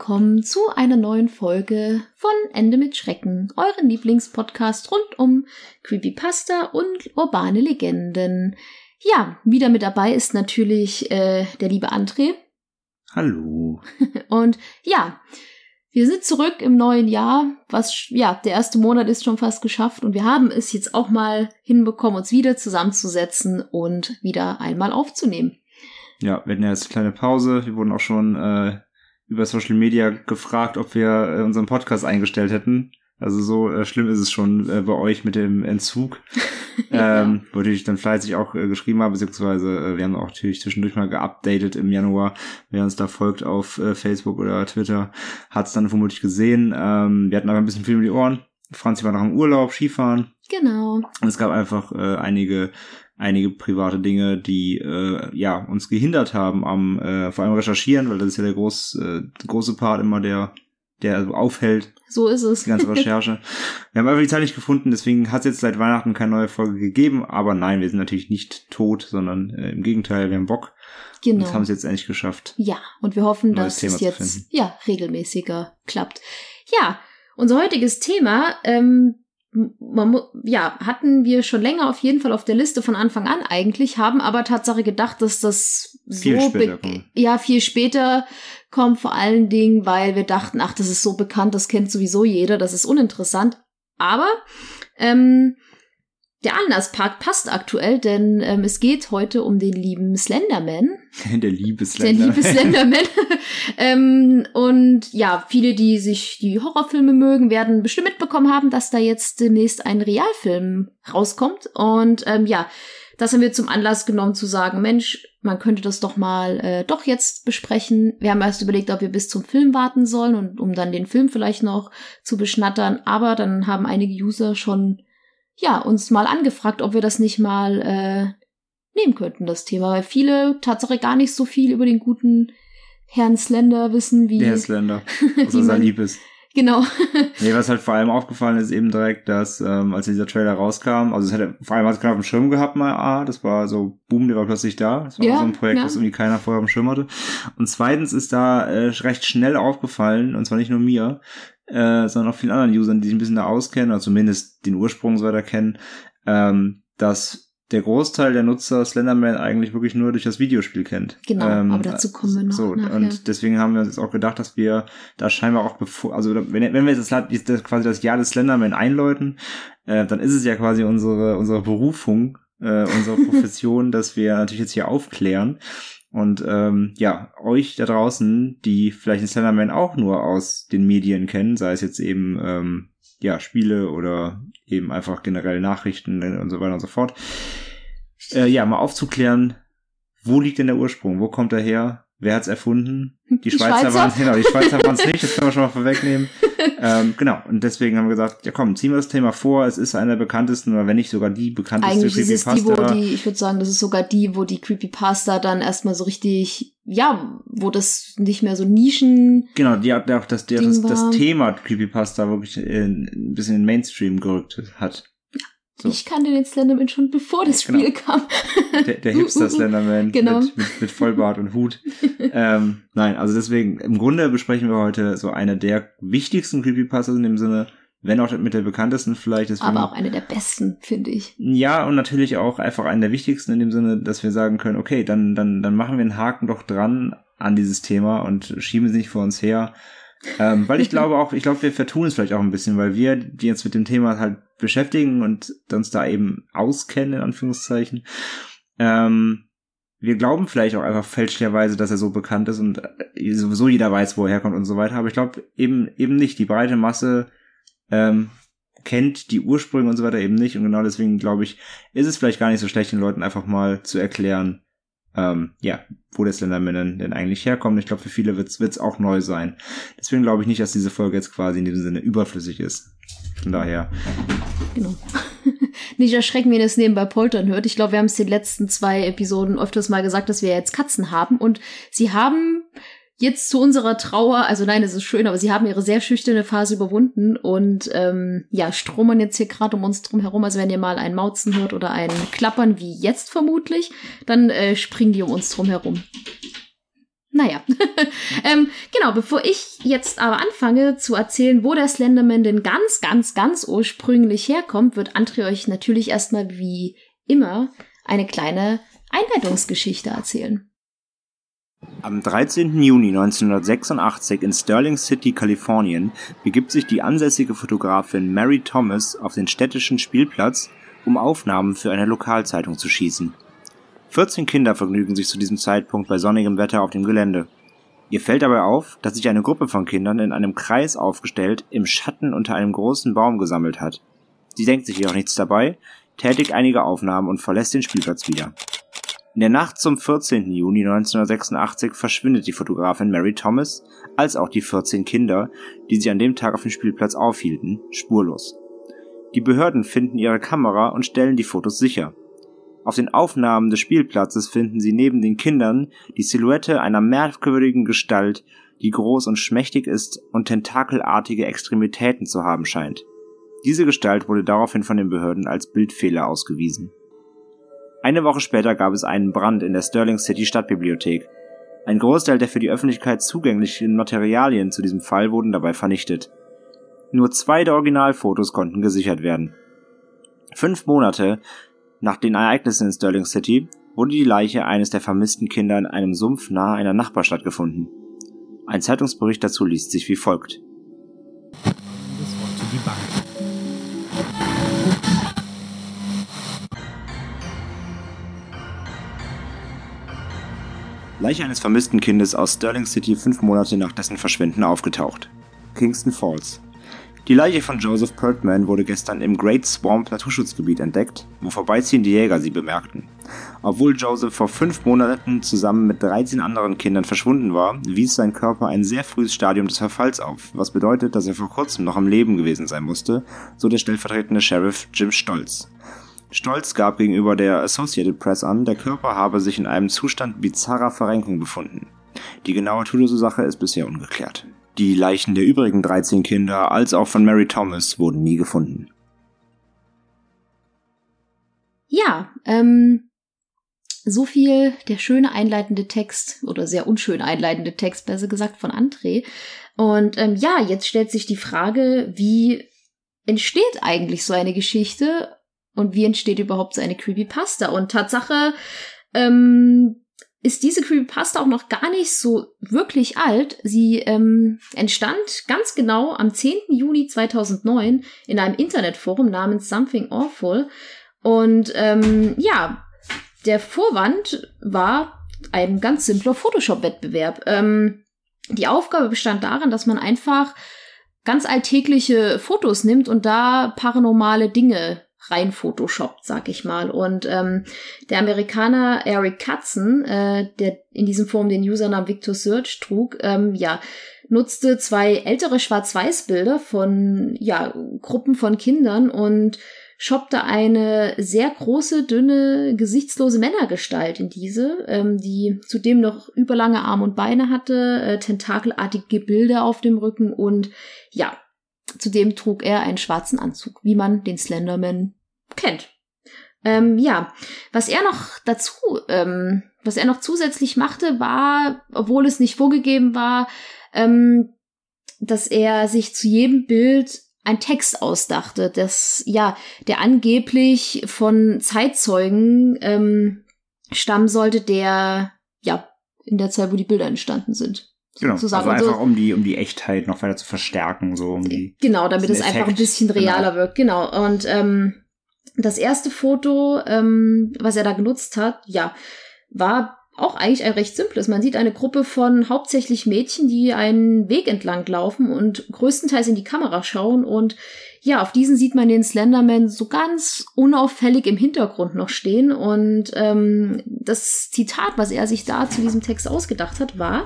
willkommen zu einer neuen Folge von Ende mit Schrecken, euren Lieblingspodcast rund um Creepypasta und urbane Legenden. Ja, wieder mit dabei ist natürlich äh, der liebe André. Hallo. Und ja, wir sind zurück im neuen Jahr, was ja, der erste Monat ist schon fast geschafft und wir haben es jetzt auch mal hinbekommen, uns wieder zusammenzusetzen und wieder einmal aufzunehmen. Ja, wir hatten ja jetzt eine kleine Pause. Wir wurden auch schon äh, über Social Media gefragt, ob wir äh, unseren Podcast eingestellt hätten. Also so äh, schlimm ist es schon äh, bei euch mit dem Entzug. ja. ähm, wo ich dann fleißig auch äh, geschrieben habe, beziehungsweise äh, wir haben auch natürlich zwischendurch mal geupdatet im Januar. Wer uns da folgt auf äh, Facebook oder Twitter, hat es dann vermutlich gesehen. Ähm, wir hatten aber ein bisschen viel um die Ohren. Franzi war noch im Urlaub, Skifahren. Genau. Und es gab einfach einige einige private Dinge, die äh, ja uns gehindert haben am äh, vor allem recherchieren, weil das ist ja der groß, äh, große Part immer der der also aufhält. So ist es. Die ganze Recherche. wir haben einfach die Zeit nicht gefunden, deswegen hat es jetzt seit Weihnachten keine neue Folge gegeben. Aber nein, wir sind natürlich nicht tot, sondern äh, im Gegenteil, wir haben Bock. Genau. Und haben es jetzt endlich geschafft. Ja, und wir hoffen, dass Thema es jetzt ja regelmäßiger klappt. Ja, unser heutiges Thema ähm, man, ja, hatten wir schon länger auf jeden Fall auf der Liste von Anfang an eigentlich, haben aber Tatsache gedacht, dass das viel so später ja viel später kommt, vor allen Dingen, weil wir dachten, ach, das ist so bekannt, das kennt sowieso jeder, das ist uninteressant. Aber ähm, der Anlasspark passt aktuell, denn ähm, es geht heute um den lieben Slenderman. Der liebe Slenderman. Der liebe Slenderman. ähm, und ja, viele, die sich die Horrorfilme mögen, werden bestimmt mitbekommen haben, dass da jetzt demnächst ein Realfilm rauskommt. Und ähm, ja, das haben wir zum Anlass genommen zu sagen, Mensch, man könnte das doch mal äh, doch jetzt besprechen. Wir haben erst überlegt, ob wir bis zum Film warten sollen und um dann den Film vielleicht noch zu beschnattern. Aber dann haben einige User schon ja, uns mal angefragt, ob wir das nicht mal äh, nehmen könnten, das Thema. Weil viele Tatsache gar nicht so viel über den guten Herrn Slender wissen, wie. Der Slender. Was er lieb ist. Genau. nee, was halt vor allem aufgefallen ist eben direkt, dass ähm, als dieser Trailer rauskam, also es hätte vor allem hat es keiner auf dem Schirm gehabt mal, ah, das war so, boom, der war plötzlich da. Das war ja, so ein Projekt, ja. was irgendwie keiner vorher auf dem Schirm hatte. Und zweitens ist da äh, recht schnell aufgefallen, und zwar nicht nur mir, äh, sondern auch vielen anderen Usern, die sich ein bisschen da auskennen, oder zumindest den Ursprung so weiter kennen, ähm, dass der Großteil der Nutzer Slenderman eigentlich wirklich nur durch das Videospiel kennt. Genau, ähm, aber dazu kommen wir noch. So, nachher. und deswegen haben wir uns jetzt auch gedacht, dass wir da scheinbar auch bevor, also wenn, wenn wir jetzt das, das, quasi das Jahr des Slenderman einläuten, äh, dann ist es ja quasi unsere, unsere Berufung, äh, unsere Profession, dass wir natürlich jetzt hier aufklären. Und ähm, ja, euch da draußen, die vielleicht den Slenderman auch nur aus den Medien kennen, sei es jetzt eben ähm, ja Spiele oder eben einfach generell Nachrichten und so weiter und so fort, äh, ja, mal aufzuklären, wo liegt denn der Ursprung? Wo kommt er her? Wer hat's erfunden? Die, die Schweizer, Schweizer? waren es, genau, die Schweizer waren es nicht, das können wir schon mal vorwegnehmen. ähm, genau, und deswegen haben wir gesagt, ja komm, ziehen wir das Thema vor, es ist einer der bekanntesten, oder wenn nicht sogar die bekannteste Eigentlich Creepypasta. Ist es die, wo die, ich würde sagen, das ist sogar die, wo die Creepypasta dann erstmal so richtig, ja, wo das nicht mehr so Nischen. Genau, die hat auch das, die, das, das Thema Creepypasta wirklich in, ein bisschen in den Mainstream gerückt hat. So. Ich kannte den Slenderman schon bevor das genau. Spiel kam. Der, der Hipster-Slenderman genau. mit, mit, mit, Vollbart und Hut. ähm, nein, also deswegen, im Grunde besprechen wir heute so eine der wichtigsten Creepypastas in dem Sinne, wenn auch mit der bekanntesten vielleicht. Deswegen, Aber auch eine der besten, finde ich. Ja, und natürlich auch einfach eine der wichtigsten in dem Sinne, dass wir sagen können, okay, dann, dann, dann machen wir einen Haken doch dran an dieses Thema und schieben es nicht vor uns her. Ähm, weil ich glaube auch, ich glaube, wir vertun es vielleicht auch ein bisschen, weil wir, die jetzt mit dem Thema halt beschäftigen und uns da eben auskennen, in Anführungszeichen. Ähm, wir glauben vielleicht auch einfach fälschlicherweise, dass er so bekannt ist und äh, sowieso jeder weiß, wo er herkommt und so weiter. Aber ich glaube eben eben nicht. Die breite Masse ähm, kennt die Ursprünge und so weiter eben nicht. Und genau deswegen glaube ich, ist es vielleicht gar nicht so schlecht, den Leuten einfach mal zu erklären, ähm, ja, wo der Slenderman denn eigentlich herkommt. Ich glaube, für viele wird es auch neu sein. Deswegen glaube ich nicht, dass diese Folge jetzt quasi in diesem Sinne überflüssig ist. Von daher. Genau. Nicht erschrecken, wenn ihr es nebenbei poltern hört. Ich glaube, wir haben es den letzten zwei Episoden öfters mal gesagt, dass wir jetzt Katzen haben. Und sie haben jetzt zu unserer Trauer, also nein, es ist schön, aber sie haben ihre sehr schüchterne Phase überwunden und ähm, ja, stromern jetzt hier gerade um uns drum herum. Also wenn ihr mal ein Mauzen hört oder ein Klappern wie jetzt vermutlich, dann äh, springen die um uns drum herum. Naja, ähm, genau, bevor ich jetzt aber anfange zu erzählen, wo der Slenderman denn ganz, ganz, ganz ursprünglich herkommt, wird André euch natürlich erstmal wie immer eine kleine Einleitungsgeschichte erzählen. Am 13. Juni 1986 in Sterling City, Kalifornien, begibt sich die ansässige Fotografin Mary Thomas auf den städtischen Spielplatz, um Aufnahmen für eine Lokalzeitung zu schießen. 14 Kinder vergnügen sich zu diesem Zeitpunkt bei sonnigem Wetter auf dem Gelände. Ihr fällt dabei auf, dass sich eine Gruppe von Kindern in einem Kreis aufgestellt im Schatten unter einem großen Baum gesammelt hat. Sie denkt sich jedoch nichts dabei, tätigt einige Aufnahmen und verlässt den Spielplatz wieder. In der Nacht zum 14. Juni 1986 verschwindet die Fotografin Mary Thomas, als auch die 14 Kinder, die sich an dem Tag auf dem Spielplatz aufhielten, spurlos. Die Behörden finden ihre Kamera und stellen die Fotos sicher. Auf den Aufnahmen des Spielplatzes finden sie neben den Kindern die Silhouette einer merkwürdigen Gestalt, die groß und schmächtig ist und tentakelartige Extremitäten zu haben scheint. Diese Gestalt wurde daraufhin von den Behörden als Bildfehler ausgewiesen. Eine Woche später gab es einen Brand in der Sterling City Stadtbibliothek. Ein Großteil der für die Öffentlichkeit zugänglichen Materialien zu diesem Fall wurden dabei vernichtet. Nur zwei der Originalfotos konnten gesichert werden. Fünf Monate nach den Ereignissen in Sterling City wurde die Leiche eines der vermissten Kinder in einem Sumpf nahe einer Nachbarstadt gefunden. Ein Zeitungsbericht dazu liest sich wie folgt. Leiche eines vermissten Kindes aus Sterling City fünf Monate nach dessen Verschwinden aufgetaucht. Kingston Falls. Die Leiche von Joseph Pertman wurde gestern im Great Swamp Naturschutzgebiet entdeckt, wo vorbeiziehende Jäger sie bemerkten. Obwohl Joseph vor fünf Monaten zusammen mit 13 anderen Kindern verschwunden war, wies sein Körper ein sehr frühes Stadium des Verfalls auf, was bedeutet, dass er vor kurzem noch am Leben gewesen sein musste, so der stellvertretende Sheriff Jim Stolz. Stolz gab gegenüber der Associated Press an, der Körper habe sich in einem Zustand bizarrer Verrenkung befunden. Die genaue Todesursache ist bisher ungeklärt. Die Leichen der übrigen 13 Kinder als auch von Mary Thomas wurden nie gefunden. Ja, ähm, so viel der schöne einleitende Text oder sehr unschöne einleitende Text, besser gesagt, von André. Und ähm, ja, jetzt stellt sich die Frage, wie entsteht eigentlich so eine Geschichte und wie entsteht überhaupt so eine Creepypasta? Und Tatsache ähm, ist diese Creepypasta auch noch gar nicht so wirklich alt. Sie ähm, entstand ganz genau am 10. Juni 2009 in einem Internetforum namens Something Awful. Und ähm, ja, der Vorwand war ein ganz simpler Photoshop-Wettbewerb. Ähm, die Aufgabe bestand darin, dass man einfach ganz alltägliche Fotos nimmt und da paranormale Dinge rein Photoshop, sag ich mal. Und ähm, der Amerikaner Eric Katzen, äh, der in diesem Forum den Usernamen Victor Search trug, ähm, ja, nutzte zwei ältere Schwarz-Weiß-Bilder von ja, Gruppen von Kindern und shoppte eine sehr große, dünne, gesichtslose Männergestalt in diese, ähm, die zudem noch überlange Arme und Beine hatte, äh, tentakelartige Gebilde auf dem Rücken und ja, zudem trug er einen schwarzen Anzug, wie man den Slenderman kennt. Ähm, ja, was er noch dazu, ähm, was er noch zusätzlich machte, war, obwohl es nicht vorgegeben war, ähm, dass er sich zu jedem Bild ein Text ausdachte, das ja, der angeblich von Zeitzeugen ähm, stammen sollte, der ja in der Zeit, wo die Bilder entstanden sind. Genau, sozusagen. also einfach so, um die um die Echtheit noch weiter zu verstärken, so um die genau, damit es einfach ein bisschen realer genau. wirkt, genau. Und ähm, das erste Foto, ähm, was er da genutzt hat, ja, war auch eigentlich ein recht simples. Man sieht eine Gruppe von hauptsächlich Mädchen, die einen Weg entlang laufen und größtenteils in die Kamera schauen. Und ja, auf diesen sieht man den Slenderman so ganz unauffällig im Hintergrund noch stehen. Und ähm, das Zitat, was er sich da zu diesem Text ausgedacht hat, war,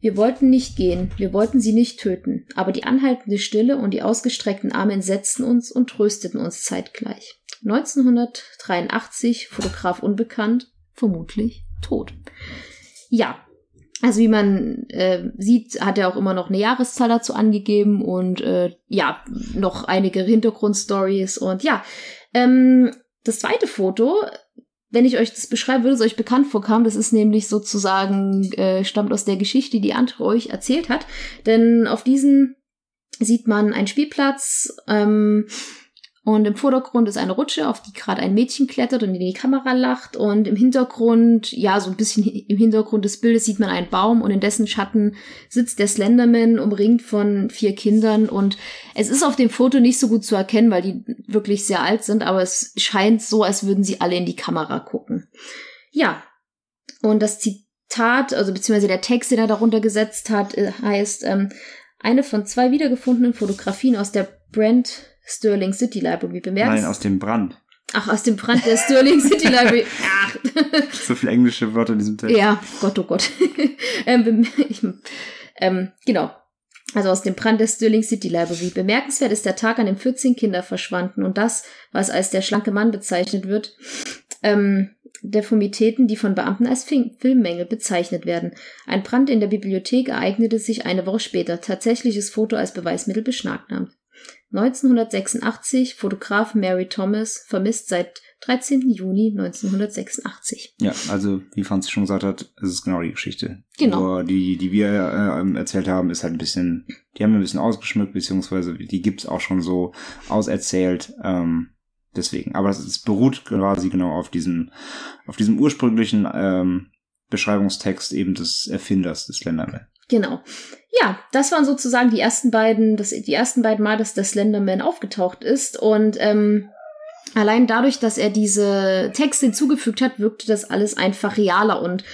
wir wollten nicht gehen, wir wollten sie nicht töten, aber die anhaltende Stille und die ausgestreckten Arme entsetzten uns und trösteten uns zeitgleich. 1983, Fotograf unbekannt, vermutlich tot. Ja, also wie man äh, sieht, hat er auch immer noch eine Jahreszahl dazu angegeben und äh, ja, noch einige Hintergrundstories und ja, ähm, das zweite Foto wenn ich euch das beschreibe, würde es euch bekannt vorkommen. Das ist nämlich sozusagen, äh, stammt aus der Geschichte, die Andre euch erzählt hat. Denn auf diesen sieht man einen Spielplatz, ähm, und im Vordergrund ist eine Rutsche, auf die gerade ein Mädchen klettert und in die Kamera lacht. Und im Hintergrund, ja, so ein bisschen im Hintergrund des Bildes sieht man einen Baum und in dessen Schatten sitzt der Slenderman umringt von vier Kindern. Und es ist auf dem Foto nicht so gut zu erkennen, weil die wirklich sehr alt sind, aber es scheint so, als würden sie alle in die Kamera gucken. Ja. Und das Zitat, also beziehungsweise der Text, den er darunter gesetzt hat, äh, heißt, ähm, eine von zwei wiedergefundenen Fotografien aus der Brand Sterling City Library. Bemerkst? Nein, aus dem Brand. Ach, aus dem Brand der Sterling City Library. Ach. so viele englische Wörter in diesem Text. Ja, Gott, oh Gott. ähm, ähm, genau. Also aus dem Brand der Sterling City Library. Bemerkenswert ist der Tag, an dem 14 Kinder verschwanden und das, was als der schlanke Mann bezeichnet wird, ähm, Deformitäten, die von Beamten als Filmmängel bezeichnet werden. Ein Brand in der Bibliothek ereignete sich eine Woche später. Tatsächliches Foto als Beweismittel beschlagnahmt. 1986 Fotograf Mary Thomas vermisst seit 13. Juni 1986. Ja, also wie Franz schon gesagt hat, es ist genau die Geschichte. Genau. Nur die, die wir äh, erzählt haben, ist halt ein bisschen, die haben wir ein bisschen ausgeschmückt, beziehungsweise die gibt's auch schon so auserzählt. Ähm, deswegen. Aber es, es beruht quasi genau auf diesem, auf diesem ursprünglichen ähm, Beschreibungstext eben des Erfinders des Slenderman. Genau. Ja, das waren sozusagen die ersten beiden, das, die ersten beiden Mal, dass der Slenderman aufgetaucht ist. Und ähm, allein dadurch, dass er diese Texte hinzugefügt hat, wirkte das alles einfach realer und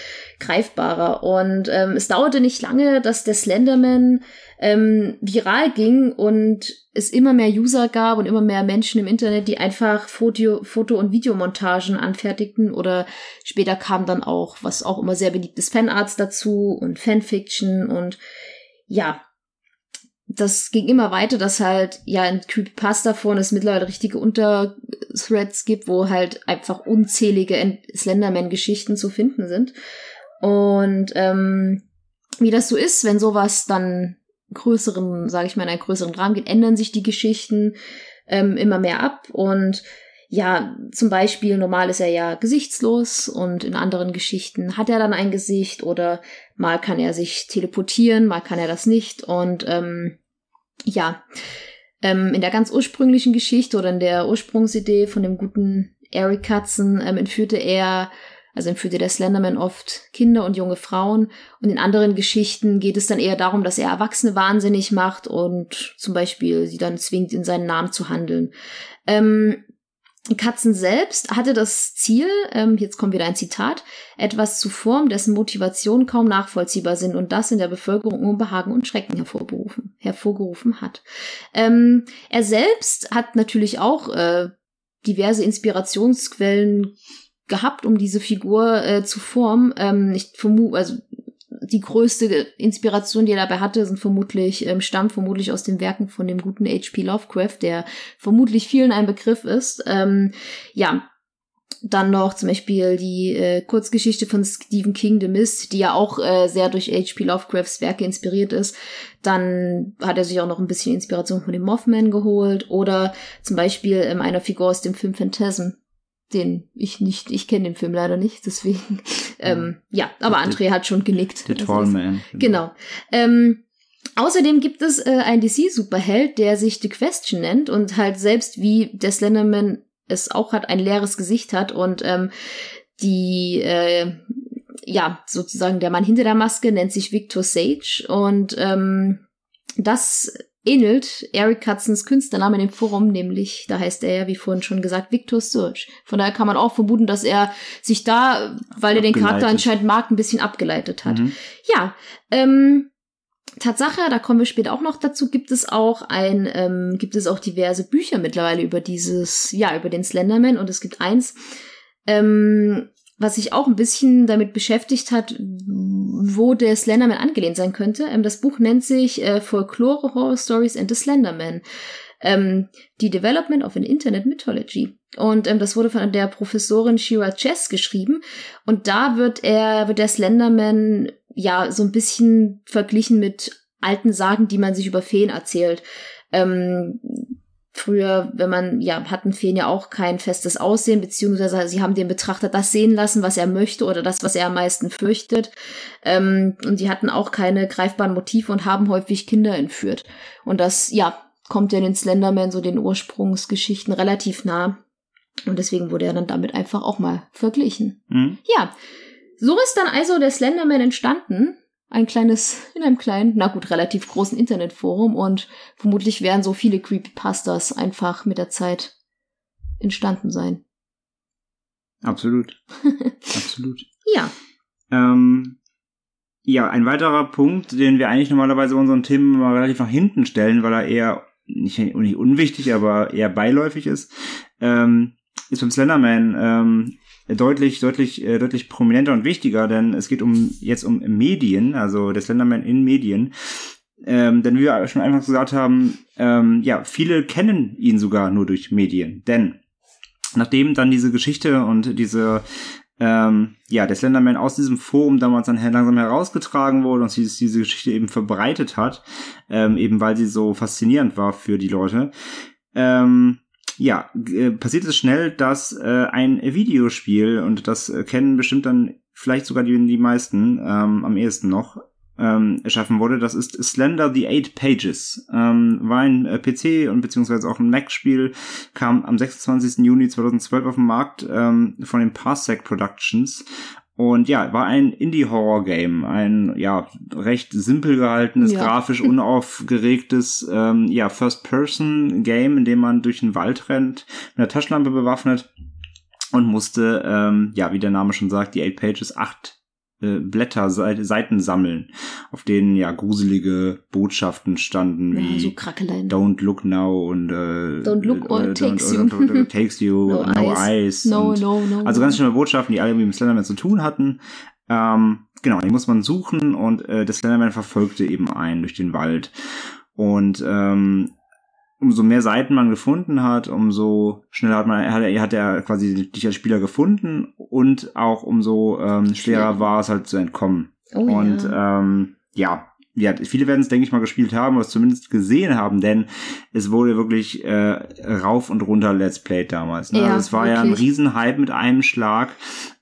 greifbarer. Und ähm, es dauerte nicht lange, dass der Slenderman ähm, viral ging und es immer mehr User gab und immer mehr Menschen im Internet, die einfach Foto, Foto- und Videomontagen anfertigten oder später kam dann auch, was auch immer sehr beliebt ist, Fanarts dazu und Fanfiction und ja, das ging immer weiter, dass halt ja in Creepypasta vorne es mittlerweile richtige Unterthreads gibt, wo halt einfach unzählige Slenderman-Geschichten zu finden sind. Und ähm, wie das so ist, wenn sowas dann größeren, sage ich mal, in einen größeren Rahmen geht, ändern sich die Geschichten ähm, immer mehr ab und ja, zum Beispiel normal ist er ja gesichtslos und in anderen Geschichten hat er dann ein Gesicht oder mal kann er sich teleportieren, mal kann er das nicht und ähm, ja, ähm, in der ganz ursprünglichen Geschichte oder in der Ursprungsidee von dem guten Eric Katzen ähm, entführte er also entführte der Slenderman oft Kinder und junge Frauen. Und in anderen Geschichten geht es dann eher darum, dass er Erwachsene wahnsinnig macht und zum Beispiel sie dann zwingt, in seinen Namen zu handeln. Ähm, Katzen selbst hatte das Ziel, ähm, jetzt kommt wieder ein Zitat, etwas zu formen, dessen Motivation kaum nachvollziehbar sind und das in der Bevölkerung Unbehagen und Schrecken hervorgerufen, hervorgerufen hat. Ähm, er selbst hat natürlich auch äh, diverse Inspirationsquellen gehabt, um diese Figur äh, zu formen. Ähm, ich vermute, also die größte Inspiration, die er dabei hatte, sind vermutlich, ähm, stammt vermutlich aus den Werken von dem guten H.P. Lovecraft, der vermutlich vielen ein Begriff ist. Ähm, ja, dann noch zum Beispiel die äh, Kurzgeschichte von Stephen King, The Mist, die ja auch äh, sehr durch H.P. Lovecrafts Werke inspiriert ist. Dann hat er sich auch noch ein bisschen Inspiration von dem Mothman geholt oder zum Beispiel ähm, einer Figur aus dem Film Phantasm, den ich nicht, ich kenne den Film leider nicht, deswegen, ähm, ja, aber André hat schon genickt. The Tall Man. Genau. Ähm, außerdem gibt es äh, einen DC-Superheld, der sich The Question nennt und halt selbst wie der Slenderman es auch hat, ein leeres Gesicht hat und ähm, die, äh, ja, sozusagen der Mann hinter der Maske nennt sich Victor Sage und ähm, das ähnelt Eric Katzens Künstlername dem Forum, nämlich, da heißt er ja, wie vorhin schon gesagt, Victor Search. Von daher kann man auch vermuten, dass er sich da, weil er den Charakter anscheinend mag, ein bisschen abgeleitet hat. Mhm. Ja, ähm, Tatsache, da kommen wir später auch noch dazu, gibt es auch ein, ähm, gibt es auch diverse Bücher mittlerweile über dieses, ja, über den Slenderman und es gibt eins, ähm, was sich auch ein bisschen damit beschäftigt hat, wo der Slenderman angelehnt sein könnte. Ähm, das Buch nennt sich äh, Folklore Horror Stories and the Slenderman. Ähm, die Development of an Internet Mythology. Und ähm, das wurde von der Professorin Shira Chess geschrieben. Und da wird er, wird der Slenderman ja so ein bisschen verglichen mit alten Sagen, die man sich über Feen erzählt. Ähm, Früher, wenn man, ja, hatten Feen ja auch kein festes Aussehen, beziehungsweise sie haben den Betrachter das sehen lassen, was er möchte oder das, was er am meisten fürchtet. Ähm, und die hatten auch keine greifbaren Motive und haben häufig Kinder entführt. Und das, ja, kommt ja den Slenderman so den Ursprungsgeschichten relativ nah. Und deswegen wurde er dann damit einfach auch mal verglichen. Mhm. Ja, so ist dann also der Slenderman entstanden ein kleines, in einem kleinen, na gut, relativ großen Internetforum und vermutlich werden so viele Creepypastas einfach mit der Zeit entstanden sein. Absolut. Absolut. Ja. Ähm, ja, ein weiterer Punkt, den wir eigentlich normalerweise unseren Themen mal relativ nach hinten stellen, weil er eher nicht, nicht unwichtig, aber eher beiläufig ist, ähm, ist beim Slenderman ähm, deutlich, deutlich, äh, deutlich prominenter und wichtiger, denn es geht um jetzt um Medien, also der Slenderman in Medien. Ähm, denn wie wir schon einfach gesagt haben, ähm, ja, viele kennen ihn sogar nur durch Medien. Denn nachdem dann diese Geschichte und diese ähm, ja, der Slenderman aus diesem Forum damals dann langsam herausgetragen wurde und sie diese Geschichte eben verbreitet hat, ähm, eben weil sie so faszinierend war für die Leute, ähm, ja, äh, passiert es schnell, dass äh, ein Videospiel, und das äh, kennen bestimmt dann vielleicht sogar die, die meisten ähm, am ehesten noch, ähm, erschaffen wurde. Das ist Slender the Eight Pages. Ähm, war ein äh, PC und beziehungsweise auch ein Mac-Spiel, kam am 26. Juni 2012 auf den Markt ähm, von den Parsec Productions und ja, war ein Indie-Horror-Game, ein ja recht simpel gehaltenes, ja. grafisch unaufgeregtes ähm, ja First-Person-Game, in dem man durch den Wald rennt, mit einer Taschenlampe bewaffnet und musste ähm, ja, wie der Name schon sagt, die Eight Pages acht äh, Blätter, Seiten sammeln, auf denen ja gruselige Botschaften standen, ja, wie so Don't look now und äh, Don't look or äh, takes you. Or, takes you, no, no, eyes. eyes. No, no, no. Also ganz schöne Botschaften, die alle mit dem Slenderman zu tun hatten. Ähm, genau, die muss man suchen und äh, der Slenderman verfolgte eben einen durch den Wald. Und ähm, umso mehr Seiten man gefunden hat, umso schneller hat man, hat er, hat er quasi dich als Spieler gefunden und auch umso ähm, schwerer war es halt zu entkommen. Oh, und ja. ähm, ja, ja, viele werden es, denke ich mal, gespielt haben oder es zumindest gesehen haben, denn es wurde wirklich äh, rauf und runter Let's Played damals. Ne? Ja, also es war ja ein wirklich. Riesenhype mit einem Schlag.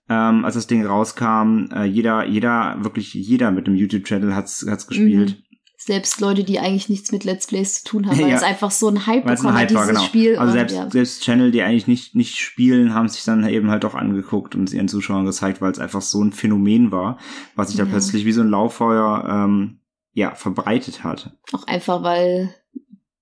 Ähm, als das Ding rauskam, äh, jeder, jeder, wirklich jeder mit einem YouTube-Channel hat's, hat's gespielt. Selbst Leute, die eigentlich nichts mit Let's Plays zu tun haben, weil Ja. es einfach so ein Hype Weil ein bekommen hat, Hype war, dieses genau. Spiel. also selbst, ja. selbst Channel, die eigentlich nicht, nicht spielen, haben sich dann eben halt auch angeguckt und es ihren Zuschauern gezeigt, weil es einfach so ein Phänomen war, was sich da Ja. plötzlich wie so ein Lauffeuer ähm, ja, verbreitet hat. Auch einfach, weil,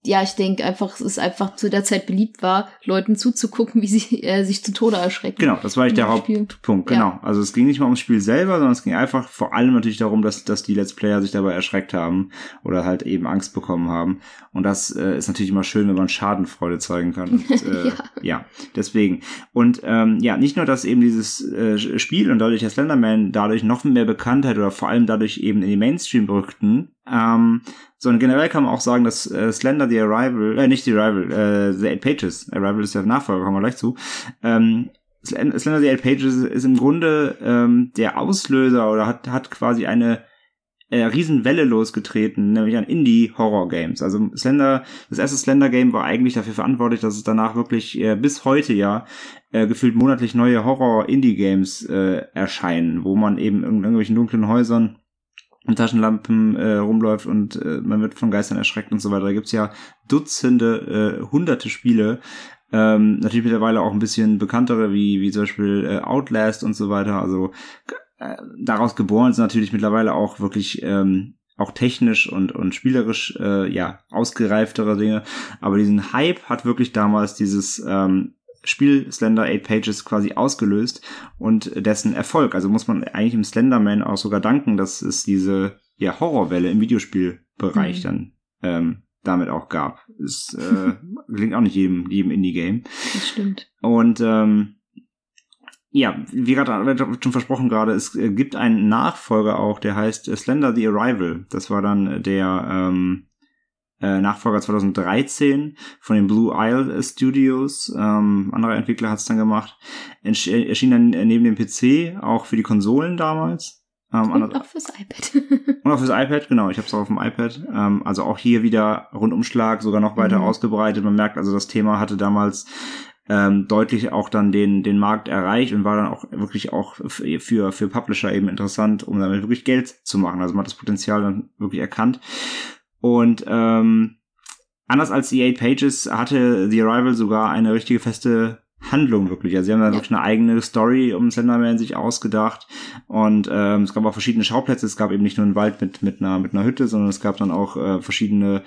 ja, ich denke einfach, es ist einfach zu der Zeit beliebt war, Leuten zuzugucken, wie sie äh, sich zu Tode erschrecken. Genau, das war echt der. Hauptpunkt, Ja. genau. Also es ging nicht mal ums Spiel selber, sondern es ging einfach vor allem natürlich darum, dass, dass die Let's Player sich dabei erschreckt haben oder halt eben Angst bekommen haben. Und das äh, ist natürlich immer schön, wenn man Schadenfreude zeigen kann. Und, äh, Ja. ja, deswegen. Und ähm, ja, nicht nur, dass eben dieses äh, Spiel und dadurch der Slenderman dadurch noch mehr Bekanntheit oder vor allem dadurch eben in die Mainstream rückten, ähm, sondern generell kann man auch sagen, dass äh, Slender the Arrival, äh, nicht the Arrival, äh, The Eight Pages, Arrival ist der Nachfolger, kommen wir gleich zu, ähm, Slen- Slender the Eight Pages ist im Grunde ähm, der Auslöser oder hat, hat quasi eine äh, Riesenwelle losgetreten, nämlich an Indie-Horror-Games. Also Slender, das erste Slender-Game war eigentlich dafür verantwortlich, dass es danach wirklich äh, bis heute ja äh, gefühlt monatlich neue Horror-Indie-Games äh, erscheinen, wo man eben in irgendwelchen dunklen Häusern mit Taschenlampen äh, rumläuft und äh, man wird von Geistern erschreckt und so weiter. Da gibt's ja Dutzende, äh, hunderte Spiele. Ähm, natürlich mittlerweile auch ein bisschen bekanntere, wie, wie zum Beispiel äh, Outlast und so weiter. Also äh, daraus geboren sind natürlich mittlerweile auch wirklich ähm, auch technisch und, und spielerisch äh, ja ausgereiftere Dinge. Aber diesen Hype hat wirklich damals dieses ähm, Spiel Slender 8 Pages quasi ausgelöst und dessen Erfolg. Also muss man eigentlich im Slenderman auch sogar danken, dass es diese ja, Horrorwelle im Videospielbereich Mhm. dann ähm, damit auch gab. Es äh, gelingt auch nicht jedem, jedem Indie-Game. Das stimmt. Und ähm, ja, wie gerade schon versprochen gerade, es äh, gibt einen Nachfolger auch, der heißt Slender the Arrival. Das war dann der ähm, äh, Nachfolger 2013 von den Blue Isle Studios. Ähm, anderer Entwickler hat es dann gemacht. Entsch- äh, erschien dann äh, neben dem PC auch für die Konsolen damals. Ähm, und auch fürs iPad. und auch fürs iPad, genau. Ich habe es auch auf dem iPad. Ähm, also auch hier wieder Rundumschlag, sogar noch weiter mhm. ausgebreitet. Man merkt also, das Thema hatte damals ähm, deutlich auch dann den, den Markt erreicht und war dann auch wirklich auch für, für Publisher eben interessant, um damit wirklich Geld zu machen. Also man hat das Potenzial dann wirklich erkannt. Und ähm, anders als die Eight Pages hatte The Arrival sogar eine richtige feste Handlung wirklich. Also sie haben da ja. wirklich eine eigene Story um Slenderman sich ausgedacht und ähm, es gab auch verschiedene Schauplätze. Es gab eben nicht nur einen Wald mit mit einer mit einer Hütte, sondern es gab dann auch äh, verschiedene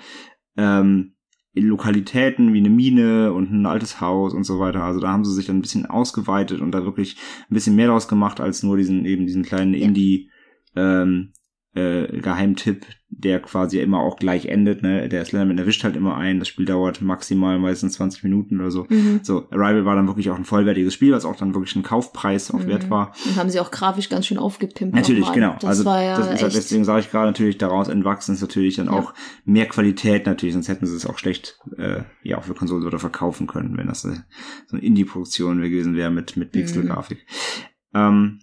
ähm, Lokalitäten wie eine Mine und ein altes Haus und so weiter. Also da haben sie sich dann ein bisschen ausgeweitet und da wirklich ein bisschen mehr draus gemacht als nur diesen eben diesen kleinen ja. Indie ähm, äh, Geheimtipp, der quasi immer auch gleich endet. Ne? Der Slenderman erwischt halt immer ein. Das Spiel dauert maximal meistens 20 Minuten oder so. Mhm. So, Arrival war dann wirklich auch ein vollwertiges Spiel, was auch dann wirklich ein Kaufpreis auch mhm. wert war. Und haben sie auch grafisch ganz schön aufgepimpt. Natürlich, genau. Das also ja das ist halt, deswegen sage ich gerade natürlich, daraus entwachsen ist natürlich dann ja. auch mehr Qualität natürlich, sonst hätten sie es auch schlecht äh, ja auch für Konsolen oder verkaufen können, wenn das äh, so eine Indie-Produktion gewesen wäre mit, mit Pixel-Grafik. Mhm. Ähm,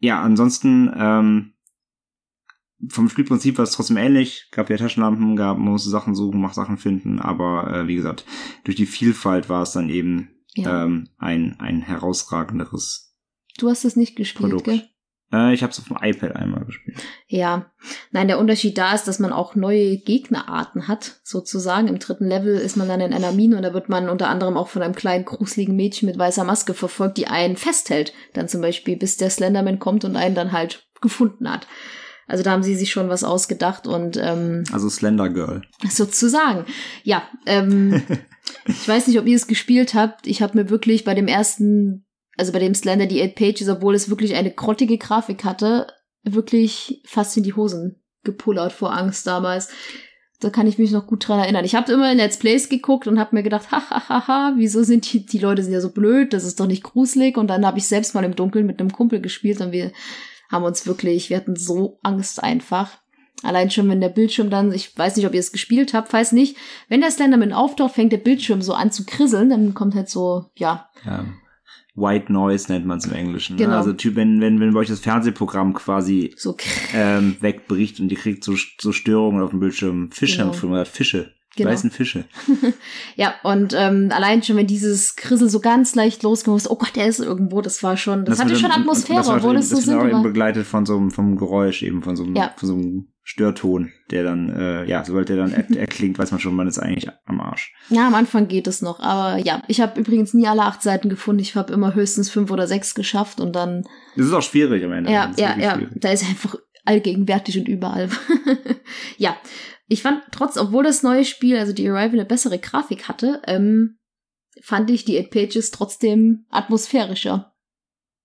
ja, ansonsten ähm, vom Spielprinzip war es trotzdem ähnlich. Gab ja Taschenlampen, gab, man musste Sachen suchen, macht Sachen finden, aber äh, wie gesagt, durch die Vielfalt war es dann eben ja. ähm, ein, ein herausragenderes. Du hast es nicht gespielt, Produkt. gell? Äh, ich habe es auf dem iPad einmal gespielt. Ja, nein, der Unterschied da ist, dass man auch neue Gegnerarten hat, sozusagen. Im dritten Level ist man dann in einer Mine und da wird man unter anderem auch von einem kleinen, gruseligen Mädchen mit weißer Maske verfolgt, die einen festhält. Dann zum Beispiel, bis der Slenderman kommt und einen dann halt gefunden hat. Also da haben sie sich schon was ausgedacht und ähm, also Slender Girl sozusagen. Ja, ähm, ich weiß nicht, ob ihr es gespielt habt. Ich habe mir wirklich bei dem ersten, also bei dem Slender die Eight Pages, obwohl es wirklich eine grottige Grafik hatte, wirklich fast in die Hosen gepullert vor Angst damals. Da kann ich mich noch gut dran erinnern. Ich habe immer in Let's Plays geguckt und habe mir gedacht, hahaha, wieso sind die, die Leute sind ja so blöd, das ist doch nicht gruselig. Und dann habe ich selbst mal im Dunkeln mit einem Kumpel gespielt und wir haben uns wirklich, wir hatten so Angst einfach. Allein schon, wenn der Bildschirm dann, ich weiß nicht, ob ihr es gespielt habt, falls nicht, wenn der Slenderman auftaucht, fängt der Bildschirm so an zu krisseln, dann kommt halt so, ja. ja. White Noise nennt man es im Englischen. Ne? Genau. Ne? Also Typ, wenn, wenn, wenn bei euch das Fernsehprogramm quasi so ähm, wegbricht und ihr kriegt so, so Störungen auf dem Bildschirm. Fische genau. haben früher Fische. Genau. Weißen Fische. ja, und ähm, allein schon, wenn dieses Krissel so ganz leicht losgekommen ist, oh Gott, der ist irgendwo, das war schon, das, das hatte schon Atmosphäre, das obwohl es so das simpel war. begleitet von so einem vom Geräusch, eben von so einem, ja. von so einem Störton, der dann, äh, ja, sobald der dann er erklingt, weiß man schon, man ist eigentlich am Arsch. Ja, am Anfang geht es noch, aber ja, ich habe übrigens nie alle acht Seiten gefunden. Ich habe immer höchstens fünf oder sechs geschafft und dann. Das ist auch schwierig am Ende. Ja, ja, ja. Schwierig. Da ist einfach allgegenwärtig und überall. ja, ich fand trotz, obwohl das neue Spiel, also die Arrival, eine bessere Grafik hatte, ähm, fand ich die Eight Pages trotzdem atmosphärischer.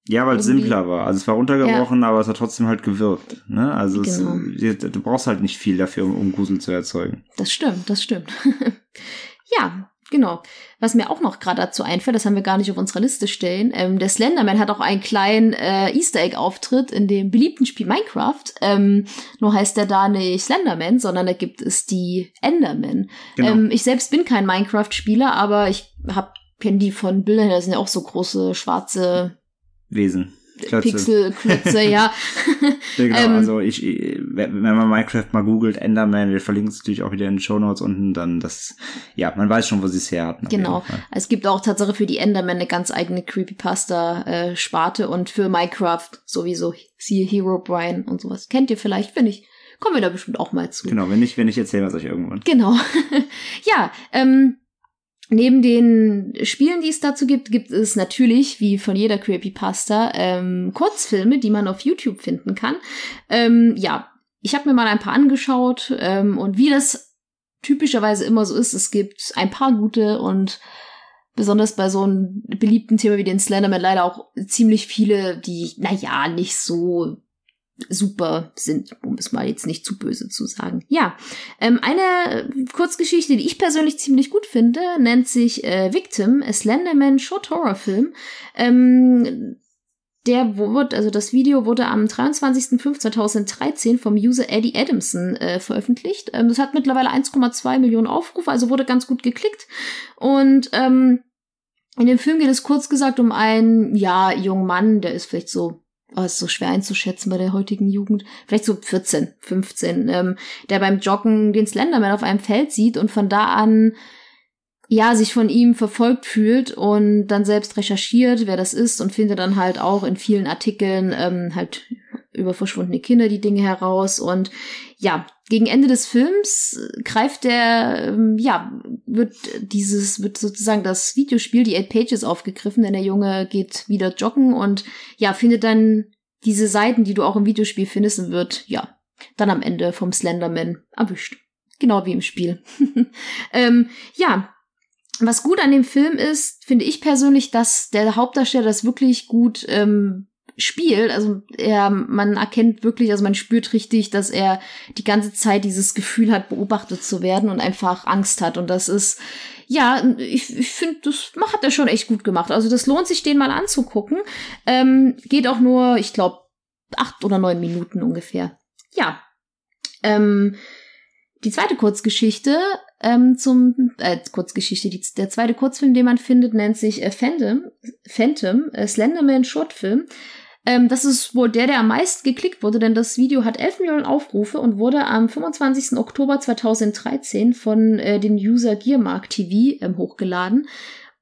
Ja, weil es simpler war. Also es war runtergebrochen, ja. aber es hat trotzdem halt gewirkt. Ne? Also genau. es, du brauchst halt nicht viel dafür, um, um Grusel zu erzeugen. Das stimmt, das stimmt. ja, Genau. Was mir auch noch gerade dazu einfällt, das haben wir gar nicht auf unserer Liste stehen. Ähm, der Slenderman hat auch einen kleinen äh, Easter Egg-Auftritt in dem beliebten Spiel Minecraft. Ähm, nur heißt der da nicht Slenderman, sondern da gibt es die Enderman. Genau. Ähm, ich selbst bin kein Minecraft-Spieler, aber ich hab kenne die von Bildern, das sind ja auch so große schwarze Wesen. Pixelklötze, ja. genau, ähm, also ich, wenn man Minecraft mal googelt, Enderman, wir verlinken es natürlich auch wieder in den Show Notes unten, dann das, ja, man weiß schon, wo sie es her hatten. Genau. Es gibt auch tatsächlich für die Enderman eine ganz eigene Creepypasta-Sparte äh, und für Minecraft sowieso, siehe Hero Brian und sowas. Kennt ihr vielleicht, finde ich. Kommen wir da bestimmt auch mal zu. Genau, wenn nicht, wenn nicht, erzählen wir es euch irgendwann. Genau. ja, ähm, Neben den Spielen, die es dazu gibt, gibt es natürlich, wie von jeder Creepypasta, ähm, Kurzfilme, die man auf YouTube finden kann. Ähm, ja, ich habe mir mal ein paar angeschaut ähm, und wie das typischerweise immer so ist, es gibt ein paar gute und besonders bei so einem beliebten Thema wie den Slenderman leider auch ziemlich viele, die, naja, nicht so super sind, um es mal jetzt nicht zu böse zu sagen. Ja, ähm, eine Kurzgeschichte, die ich persönlich ziemlich gut finde, nennt sich äh, Victim, a Slenderman Short Horror Film. Ähm, der wurde, also das Video wurde am 23.05.2013 vom User Eddie Adamson äh, veröffentlicht. Ähm, das hat mittlerweile 1,2 Millionen Aufrufe, also wurde ganz gut geklickt. Und ähm, in dem Film geht es kurz gesagt um einen, ja, jungen Mann, der ist vielleicht so oh, ist so schwer einzuschätzen bei der heutigen Jugend, vielleicht so 14, 15, ähm, der beim Joggen den Slenderman auf einem Feld sieht und von da an ja, sich von ihm verfolgt fühlt und dann selbst recherchiert, wer das ist und findet dann halt auch in vielen Artikeln ähm, halt über verschwundene Kinder die Dinge heraus und ja, gegen Ende des Films greift der, ähm, ja, wird dieses, wird sozusagen das Videospiel, die Eight Pages aufgegriffen, denn der Junge geht wieder joggen und ja, findet dann diese Seiten, die du auch im Videospiel findest und wird, ja, dann am Ende vom Slenderman erwischt. Genau wie im Spiel. ähm, ja, was gut an dem Film ist, finde ich persönlich, dass der Hauptdarsteller das wirklich gut ähm, spielt. Also er, man erkennt wirklich, also man spürt richtig, dass er die ganze Zeit dieses Gefühl hat, beobachtet zu werden und einfach Angst hat. Und das ist, ja, ich, ich finde, das hat er schon echt gut gemacht. Also das lohnt sich, den mal anzugucken. Ähm, geht auch nur, ich glaube, acht oder neun Minuten ungefähr. Ja. Ähm, die zweite Kurzgeschichte ähm, zum äh, Kurzgeschichte, die, der zweite Kurzfilm, den man findet, nennt sich äh, Phantom, Phantom äh, Slenderman Shortfilm. Ähm, das ist wohl der, der am meisten geklickt wurde, denn das Video hat 11 Millionen Aufrufe und wurde am 25. Oktober 2013 von äh, dem User Gearmark TV ähm, hochgeladen.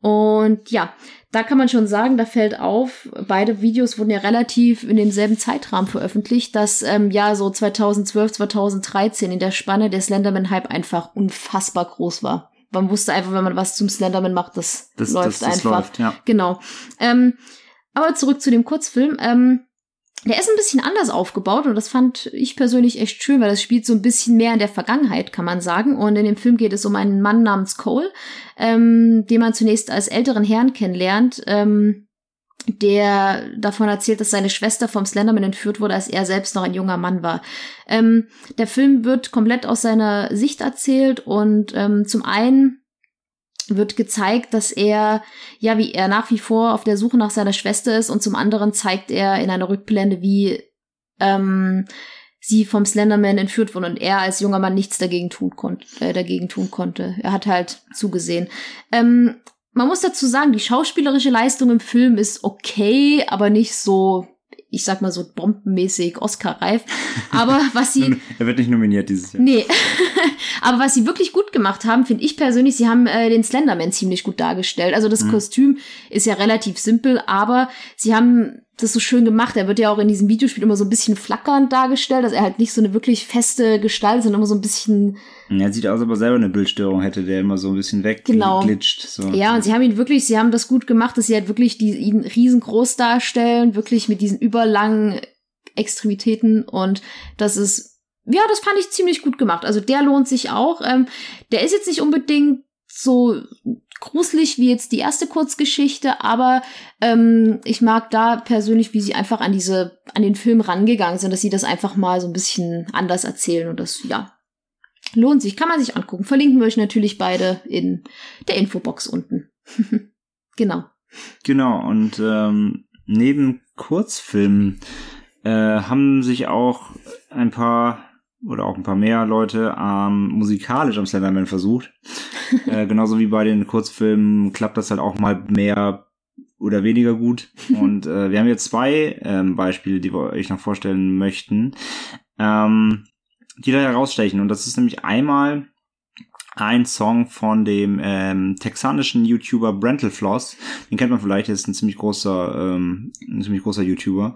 Und ja, da kann man schon sagen, da fällt auf, beide Videos wurden ja relativ in demselben Zeitrahmen veröffentlicht, dass ähm, ja so 2012, 2013 in der Spanne der Slenderman-Hype einfach unfassbar groß war. Man wusste einfach, wenn man was zum Slenderman macht, das, das läuft das, das einfach. Läuft, ja. Genau. Ähm, aber zurück zu dem Kurzfilm. Ähm, der ist ein bisschen anders aufgebaut und das fand ich persönlich echt schön, weil das spielt so ein bisschen mehr in der Vergangenheit, kann man sagen. Und in dem Film geht es um einen Mann namens Cole, ähm, den man zunächst als älteren Herrn kennenlernt, ähm, der davon erzählt, dass seine Schwester vom Slenderman entführt wurde, als er selbst noch ein junger Mann war. Ähm, der Film wird komplett aus seiner Sicht erzählt und ähm, zum einen wird gezeigt, dass er, ja, wie er nach wie vor auf der Suche nach seiner Schwester ist und zum anderen zeigt er in einer Rückblende, wie ähm, sie vom Slenderman entführt wurde und er als junger Mann nichts dagegen tun, konnte, äh, dagegen tun konnte. Er hat halt zugesehen. Ähm, man muss dazu sagen, die schauspielerische Leistung im Film ist okay, aber nicht so ich sag mal so bombenmäßig Oscar-reif. Aber was sie. er wird nicht nominiert dieses Jahr. Nee. Aber was sie wirklich gut gemacht haben, finde ich persönlich, sie haben äh, den Slenderman ziemlich gut dargestellt. Also das mhm. Kostüm ist ja relativ simpel, aber sie haben das so schön gemacht. Er wird ja auch in diesem Videospiel immer so ein bisschen flackernd dargestellt, dass er halt nicht so eine wirklich feste Gestalt, sondern immer so ein bisschen. Er sieht aus, aber selber eine Bildstörung hätte, der immer so ein bisschen wegglitscht. Genau. So. Ja, und sie haben ihn wirklich, sie haben das gut gemacht, dass sie halt wirklich die, ihn riesengroß darstellen, wirklich mit diesen überlangen Extremitäten und das ist, ja, das fand ich ziemlich gut gemacht. Also der lohnt sich auch. Ähm, der ist jetzt nicht unbedingt so gruselig wie jetzt die erste Kurzgeschichte, aber ähm, ich mag da persönlich, wie sie einfach an diese, an den Film rangegangen sind, dass sie das einfach mal so ein bisschen anders erzählen und das, ja, lohnt sich, kann man sich angucken. Verlinken wir euch natürlich beide in der Infobox unten. genau. Genau, und ähm, neben Kurzfilmen äh, haben sich auch ein paar oder auch ein paar mehr Leute ähm, musikalisch am Slenderman versucht. äh, genauso wie bei den Kurzfilmen klappt das halt auch mal mehr oder weniger gut. Und äh, wir haben jetzt zwei ähm, Beispiele, die wir euch noch vorstellen möchten, ähm, die da herausstechen. Und das ist nämlich einmal ein Song von dem ähm, texanischen YouTuber Brental Floss. Den kennt man vielleicht, der ist ein ziemlich großer, ähm, ein ziemlich großer YouTuber.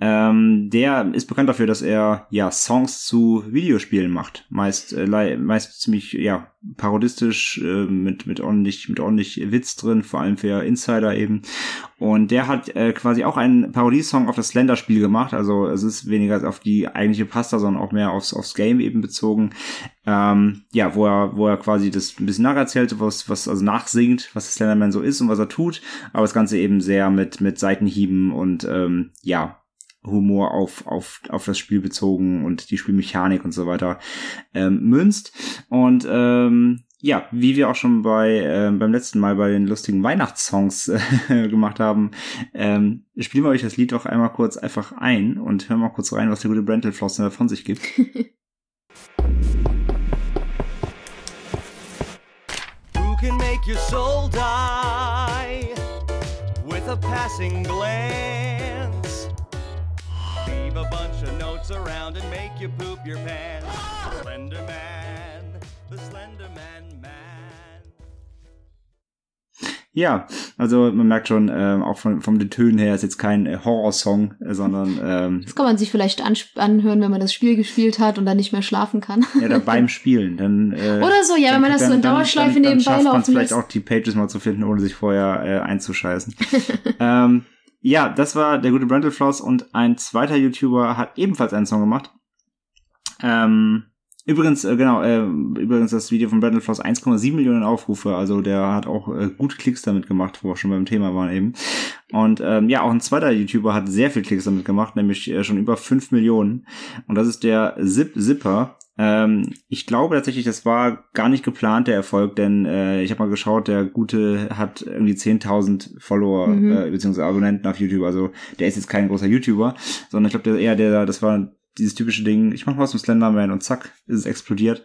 Ähm, der ist bekannt dafür, dass er ja Songs zu Videospielen macht. Meist, äh, meist ziemlich ja parodistisch äh, mit mit ordentlich mit ordentlich Witz drin, vor allem für Insider eben. Und der hat äh, quasi auch einen Parodiesong auf das Slender-Spiel gemacht. Also es ist weniger auf die eigentliche Pasta, sondern auch mehr aufs aufs Game eben bezogen. Ähm, ja, wo er wo er quasi das ein bisschen nacherzählt, was was also nachsingt, was das Slenderman so ist und was er tut. Aber das Ganze eben sehr mit mit Seitenhieben und ähm, ja Humor auf, auf, auf das Spiel bezogen und die Spielmechanik und so weiter ähm, münzt. Und ähm, ja, wie wir auch schon bei äh, beim letzten Mal bei den lustigen Weihnachtssongs äh, gemacht haben, ähm, spielen wir euch das Lied auch einmal kurz einfach ein und hören mal kurz rein, was der gute Brental Flossner von sich gibt. Who can make your soul die with a passing glance? Leave a bunch of notes around and make you poop your pants. Slender Man, the Slender Man Man. Ja, also man merkt schon, ähm, auch von, vom den Tönen her ist jetzt kein äh, Horrorsong, äh, sondern ähm, Das kann man sich vielleicht anhören, wenn man das Spiel gespielt hat und dann nicht mehr schlafen kann. Ja, da beim Spielen. Dann, äh, Oder so, ja, wenn man das dann, so in Dauerschleife dann, dann, nebenbei dann schafft man vielleicht auch die Pages mal zu finden, ohne sich vorher äh, einzuscheißen. ähm, ja, das war der gute Brental Floss und ein zweiter YouTuber hat ebenfalls einen Song gemacht. Ähm, Übrigens, äh, genau, äh, übrigens das Video von Battle Floss 1,7 Millionen Aufrufe, also der hat auch äh, gut Klicks damit gemacht, wo wir schon beim Thema waren eben. Und ähm, ja, auch ein zweiter YouTuber hat sehr viel Klicks damit gemacht, nämlich äh, schon über 5 Millionen. Und das ist der Zip Zipper. Ähm, ich glaube tatsächlich, das war gar nicht geplant, der Erfolg, denn äh, ich habe mal geschaut, der Gute hat irgendwie 10.000 Follower mhm. äh, beziehungsweise Abonnenten auf YouTube. Also der ist jetzt kein großer YouTuber, sondern ich glaube, der eher der, das war dieses typische Ding, ich mach was mit Slenderman und zack, ist es explodiert.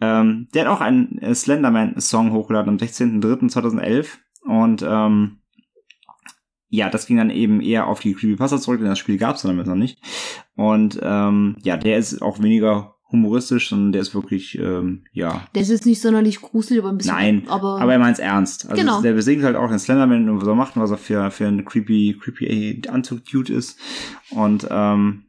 Ähm, der hat auch einen äh, Slenderman-Song hochgeladen am 16.03.2011 und ähm, ja, das ging dann eben eher auf die Creepypasta zurück, denn das Spiel gab es damals noch nicht. Und ähm, ja, der ist auch weniger humoristisch, sondern der ist wirklich, ähm, ja. Der ist jetzt nicht sonderlich gruselig, aber ein bisschen. Nein, aber, aber er meint es ernst. Also genau. der besingt halt auch den Slenderman und was er macht und was er für, für ein creepy, creepy Anzug-Dude ist. Und ähm,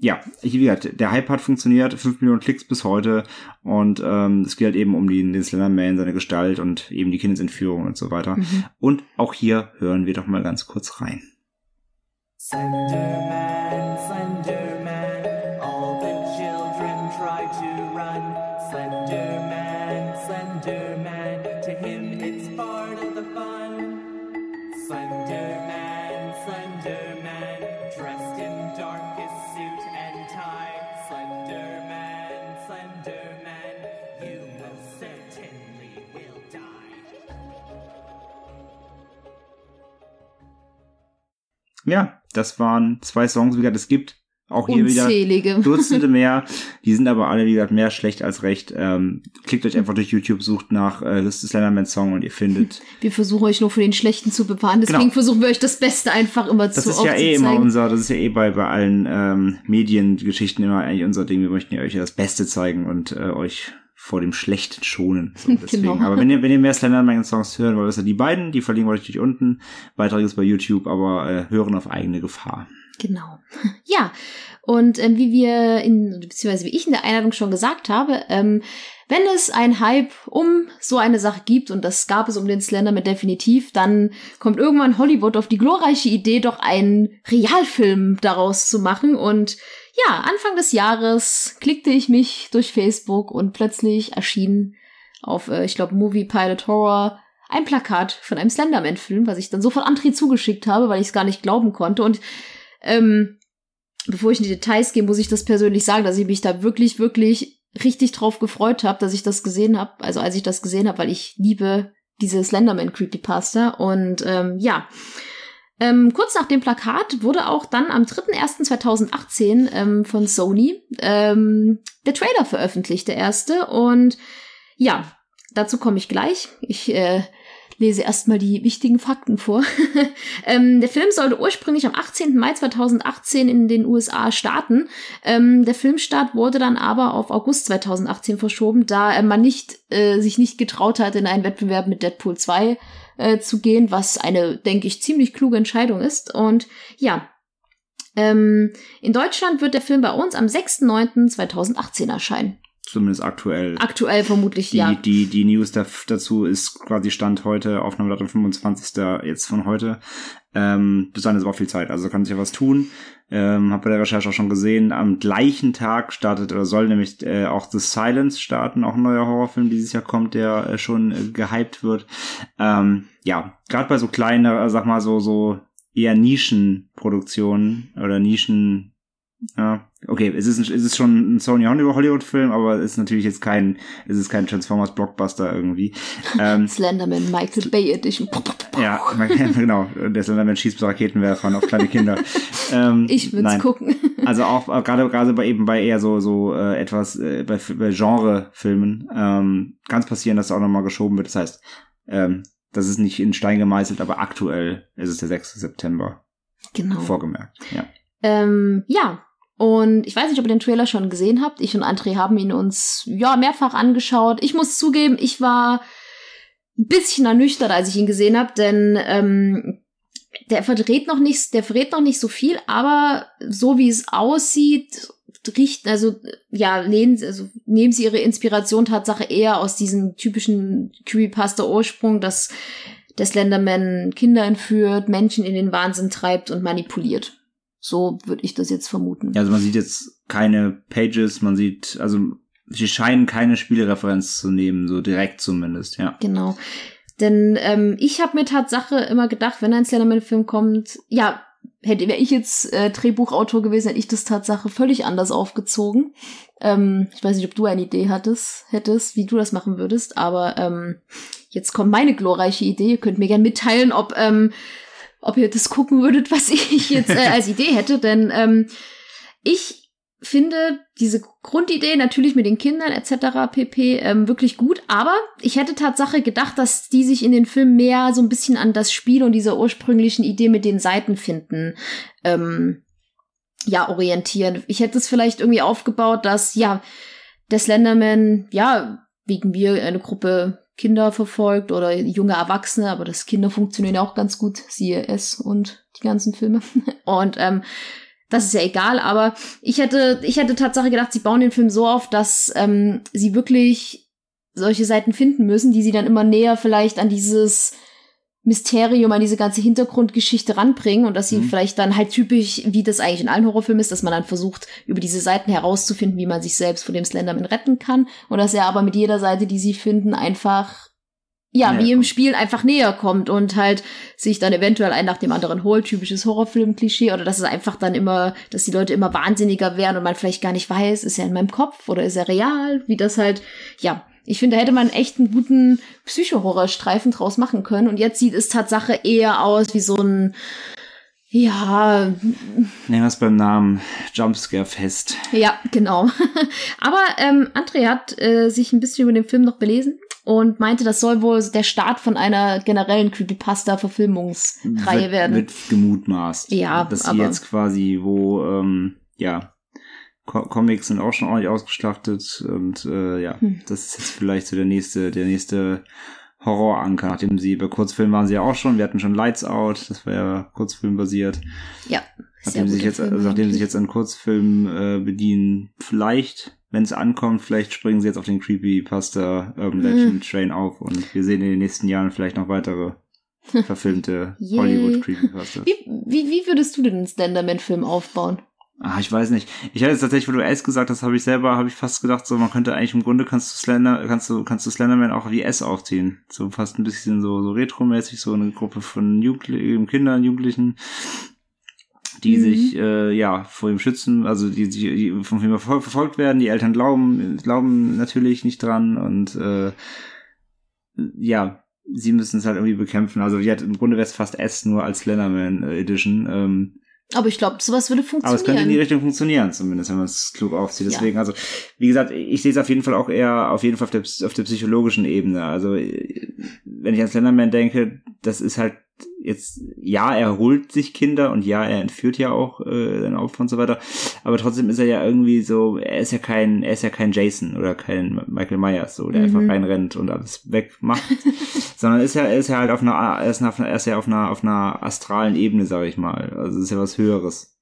ja, wie gesagt, der Hype hat funktioniert, 5 Millionen Klicks bis heute und ähm, es geht halt eben um den, den Slenderman, seine Gestalt und eben die Kindesentführung und so weiter. Mhm. Und auch hier hören wir doch mal ganz kurz rein. Slenderman, Slenderman, Ja, das waren zwei Songs, wie gesagt, es gibt auch hier Unzählige. wieder Dutzende mehr. Die sind aber alle, wie gesagt, mehr schlecht als recht. Ähm, klickt euch einfach durch YouTube, sucht nach äh, das ist Song und ihr findet. Wir versuchen euch nur für den Schlechten zu bewahren. Deswegen genau. versuchen wir euch das Beste einfach immer das zu Das ist ja eh immer unser, das ist ja eh bei, bei allen ähm, Mediengeschichten immer eigentlich unser Ding. Wir möchten ja euch das Beste zeigen und äh, euch vor dem Schlechten schonen. So, deswegen. Genau. Aber wenn ihr, wenn ihr mehr Slenderman-Songs hören wollt, ist ja die beiden, die verlinken wir euch natürlich unten. Beitrag ist bei YouTube, aber äh, hören auf eigene Gefahr. Genau. Ja, und ähm, wie wir in, beziehungsweise wie ich in der Einladung schon gesagt habe, ähm, wenn es ein Hype um so eine Sache gibt, und das gab es um den Slenderman definitiv, dann kommt irgendwann Hollywood auf die glorreiche Idee, doch einen Realfilm daraus zu machen. Und ja, Anfang des Jahres klickte ich mich durch Facebook und plötzlich erschien auf, äh, ich glaube, Movie Pilot Horror ein Plakat von einem Slenderman-Film, was ich dann sofort Antri zugeschickt habe, weil ich es gar nicht glauben konnte. Und ähm, bevor ich in die Details gehe, muss ich das persönlich sagen, dass ich mich da wirklich, wirklich richtig drauf gefreut habe, dass ich das gesehen habe. Also als ich das gesehen habe, weil ich liebe diese Slenderman Creepypasta. Und ähm, ja, ähm, kurz nach dem Plakat wurde auch dann am 3.1.2018 ähm, von Sony ähm, der Trailer veröffentlicht, der erste. Und ja, dazu komme ich gleich. Ich äh, lese erstmal die wichtigen Fakten vor. ähm, der Film sollte ursprünglich am 18. Mai 2018 in den USA starten. Ähm, der Filmstart wurde dann aber auf August 2018 verschoben, da äh, man nicht, äh, sich nicht getraut hat, in einen Wettbewerb mit Deadpool 2 äh, zu gehen, was eine, denke ich, ziemlich kluge Entscheidung ist. Und ja, ähm, in Deutschland wird der Film bei uns am 6.9.2018 erscheinen. Zumindest aktuell. Aktuell vermutlich, die, ja. Die, die News dazu ist quasi Stand heute, Aufnahmedatum 25. jetzt von heute. Ähm, bis dahin ist aber auch viel Zeit, also kann sich ja was tun. Ähm, hab bei der Recherche auch schon gesehen, am gleichen Tag startet oder soll nämlich äh, auch The Silence starten, auch ein neuer Horrorfilm dieses Jahr kommt, der äh, schon äh, gehypt wird. Ähm, ja, gerade bei so kleinen, äh, sag mal so, so eher Nischenproduktionen oder Nischen ja, okay, es ist, es ist schon ein Sony Hollywood-Film, aber es ist natürlich jetzt kein, es ist kein Transformers Blockbuster irgendwie. Ähm, Slenderman Michael Bay Edition. ja, genau. Der Slenderman schießt mit Raketenwerfern auf kleine Kinder. Ähm, ich würde es gucken. Also auch gerade gerade bei eben bei eher so so äh, etwas äh, bei, bei Genre-Filmen ähm, kann es passieren, dass da auch nochmal geschoben wird. Das heißt, ähm, das ist nicht in Stein gemeißelt, aber aktuell ist es der 6. September. Genau. Vorgemerkt, ja. Ähm, ja, Und ich weiß nicht, ob ihr den Trailer schon gesehen habt. Ich und André haben ihn uns ja mehrfach angeschaut. Ich muss zugeben, ich war ein bisschen ernüchtert, als ich ihn gesehen habe, denn ähm, der verdreht noch nicht, der verrät noch nicht so viel, aber so wie es aussieht, riecht, also ja, nehmen, also nehmen sie ihre Inspiration Tatsache eher aus diesem typischen Creepypasta-Ursprung, dass der Slenderman Kinder entführt, Menschen in den Wahnsinn treibt und manipuliert. So würde ich das jetzt vermuten. Also man sieht jetzt keine Pages, man sieht, also sie scheinen keine Spielereferenz zu nehmen, so direkt zumindest, ja. Genau. Denn ähm, ich habe mir Tatsache immer gedacht, wenn ein Slenderman-Film kommt, ja, hätte wäre ich jetzt äh, Drehbuchautor gewesen, hätte ich das Tatsache völlig anders aufgezogen. Ähm, ich weiß nicht, ob du eine Idee hattest, hättest, wie du das machen würdest, aber ähm, jetzt kommt meine glorreiche Idee. Ihr könnt mir gerne mitteilen, ob ähm, ob ihr das gucken würdet, was ich jetzt äh, als Idee hätte, denn ähm, ich finde diese Grundidee natürlich mit den Kindern etc. pp. Ähm, wirklich gut, aber ich hätte Tatsache gedacht, dass die sich in den Film mehr so ein bisschen an das Spiel und dieser ursprünglichen Idee mit den Seiten finden ähm, ja orientieren. Ich hätte es vielleicht irgendwie aufgebaut, dass ja der Slenderman ja wegen wir eine Gruppe Kinder verfolgt oder junge Erwachsene, aber das Kinder funktionieren auch ganz gut, siehe es und die ganzen Filme. Und ähm, das ist ja egal, aber ich hätte, ich hätte Tatsache gedacht, sie bauen den Film so auf, dass ähm, sie wirklich solche Seiten finden müssen, die sie dann immer näher vielleicht an dieses Mysterium, an diese ganze Hintergrundgeschichte ranbringen und dass sie mhm. vielleicht dann halt typisch, wie das eigentlich in allen Horrorfilmen ist, dass man dann versucht, über diese Seiten herauszufinden, wie man sich selbst vor dem Slenderman retten kann und dass er aber mit jeder Seite, die sie finden, einfach ja, näher wie im Spiel einfach näher kommt und halt sich dann eventuell ein nach dem anderen holt, typisches Horrorfilm-Klischee, oder dass es einfach dann immer, dass die Leute immer wahnsinniger werden und man vielleicht gar nicht weiß, ist er in meinem Kopf oder ist er real, wie das halt, ja, ich finde, da hätte man echt einen guten Psycho-Horror-Streifen draus machen können. Und jetzt sieht es Tatsache eher aus wie so ein, ja. Nehmen wir es beim Namen Jumpscare fest. Ja, genau. Aber ähm, André hat äh, sich ein bisschen über den Film noch belesen und meinte, das soll wohl der Start von einer generellen Creepypasta-Verfilmungsreihe werden. Wird gemutmaßt. Ja, dass sie jetzt quasi, wo ähm, ja Co Comics sind auch schon ordentlich ausgeschlachtet und äh, ja, hm. das ist jetzt vielleicht so der nächste, der nächste Horroranker, nachdem sie bei Kurzfilmen waren sie ja auch schon, wir hatten schon Lights Out, das war ja Kurzfilm basiert. Ja. Nachdem sie sich jetzt, also nachdem sie sich jetzt an Kurzfilmen äh, bedienen, vielleicht, wenn es ankommt, vielleicht springen sie jetzt auf den Creepypasta Urban Legend hm. Train auf und wir sehen in den nächsten Jahren vielleicht noch weitere verfilmte Hollywood Creepypasta. Wie, wie, wie würdest du den Slenderman-Film aufbauen? Ah, ich weiß nicht. Ich hatte jetzt tatsächlich, wo du S gesagt hast, habe ich selber, habe ich fast gedacht, so man könnte eigentlich im Grunde kannst du Slender, kannst du, kannst du Slenderman auch wie S aufziehen. So fast ein bisschen so, so retromäßig, so eine Gruppe von Jugendlichen, Kindern, Jugendlichen, die mhm. sich äh, ja vor ihm schützen, also die, die, die von ihm verfolgt werden. Die Eltern glauben, glauben natürlich nicht dran und äh, ja, sie müssen es halt irgendwie bekämpfen. Also hat im Grunde wäre es fast S nur als Slenderman Edition. Ähm, aber ich glaube, sowas würde funktionieren. Aber es könnte in die Richtung funktionieren, zumindest, wenn man es klug aufzieht. Deswegen, ja. also, wie gesagt, ich sehe es auf jeden Fall auch eher auf jeden Fall auf der, auf der psychologischen Ebene. Also, wenn ich an Slenderman denke, das ist halt jetzt, ja, er holt sich Kinder und ja, er entführt ja auch äh, seine Opfer und so weiter. Aber trotzdem ist er ja irgendwie so, er ist ja kein, er ist ja kein Jason oder kein Michael Myers, so, der mhm. einfach reinrennt und alles wegmacht. Sondern ist ja, er ist ja halt auf einer, er ist, auf einer, er ist ja auf einer, auf einer astralen Ebene, sag ich mal. Also es ist ja was Höheres.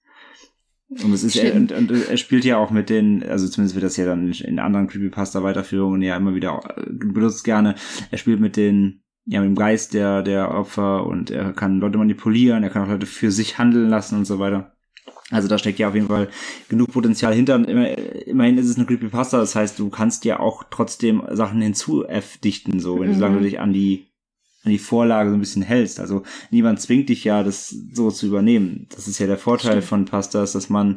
Und es ist er, und, und er spielt ja auch mit den, also zumindest wird das ja dann in anderen Creepypasta-Weiterführungen ja immer wieder äh, benutzt gerne. Er spielt mit den ja, mit dem Geist der, der Opfer und er kann Leute manipulieren, er kann auch Leute für sich handeln lassen und so weiter. Also da steckt ja auf jeden Fall genug Potenzial hinter. Und immer, immerhin ist es eine Creepypasta, das heißt, du kannst ja auch trotzdem Sachen hinzudichten, so, wenn mhm. du sagen, du dich an die die Vorlage so ein bisschen hältst. Also niemand zwingt dich ja, das so zu übernehmen. Das ist ja der Vorteil Stimmt. von Pastas, dass man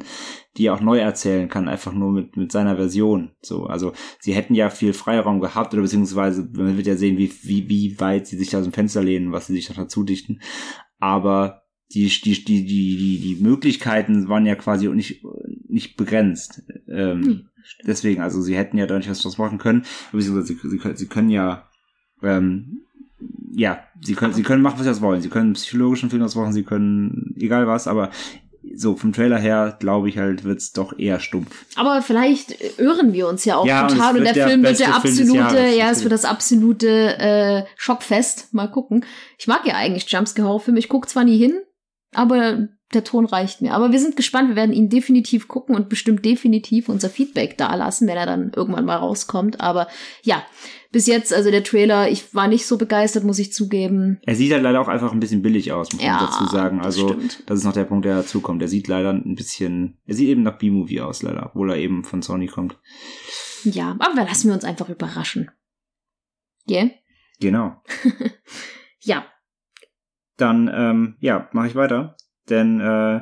die auch neu erzählen kann, einfach nur mit, mit seiner Version. So, also sie hätten ja viel Freiraum gehabt, oder beziehungsweise, man wird ja sehen, wie, wie, wie weit sie sich aus dem Fenster lehnen, was sie sich dazu dichten. Aber die, die, die, die, die, Möglichkeiten waren ja quasi nicht, nicht begrenzt. Ähm, hm. Deswegen, also sie hätten ja da nicht was machen können, beziehungsweise sie, sie, sie können ja ähm, ja, sie können, sie können machen, was sie wollen. Sie können psychologischen Film was machen, sie können egal was, aber so vom Trailer her glaube ich halt, wird's doch eher stumpf. Aber vielleicht irren wir uns ja auch Ja, und total und wird der der Film wird der absolute, ja, es wird das absolute äh, Schockfest. Mal gucken. Ich mag ja eigentlich Jumpscare-Horrorfilme. Ich gucke zwar nie hin, aber der Ton reicht mir. Aber wir sind gespannt. Wir werden ihn definitiv gucken und bestimmt definitiv unser Feedback dalassen, wenn er dann irgendwann mal rauskommt. Aber ja, bis jetzt, also der Trailer, ich war nicht so begeistert, muss ich zugeben. Er sieht halt leider auch einfach ein bisschen billig aus, muss Ja, man dazu sagen. das Also stimmt. das ist noch der Punkt, der dazu kommt. Er sieht leider ein bisschen, er sieht eben nach B-Movie aus, leider, obwohl er eben von Sony kommt. Ja, aber lassen wir uns einfach überraschen. Yeah? Genau. Ja. Dann, ähm, ja, mache ich weiter. Denn äh,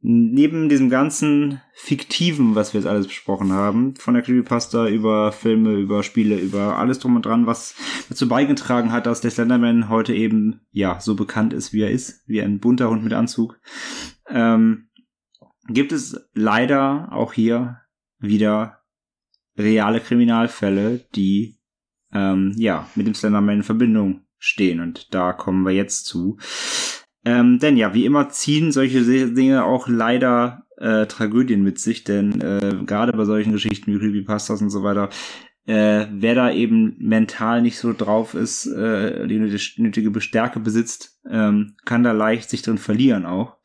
neben diesem ganzen Fiktiven, was wir jetzt alles besprochen haben, von der Creepypasta über Filme, über Spiele, über alles drum und dran, was dazu beigetragen hat, dass der Slenderman heute eben, ja, so bekannt ist, wie er ist, wie ein bunter Hund mit Anzug, ähm, gibt es leider auch hier wieder reale Kriminalfälle, die, ähm, ja, mit dem Slenderman in Verbindung stehen. Und da kommen wir jetzt zu. Ähm, denn ja, wie immer ziehen solche Dinge auch leider äh, Tragödien mit sich, denn äh, gerade bei solchen Geschichten wie Creepypastas und so weiter, äh, wer da eben mental nicht so drauf ist, äh, die nötige- nötige Stärke besitzt, ähm, kann da leicht sich drin verlieren auch.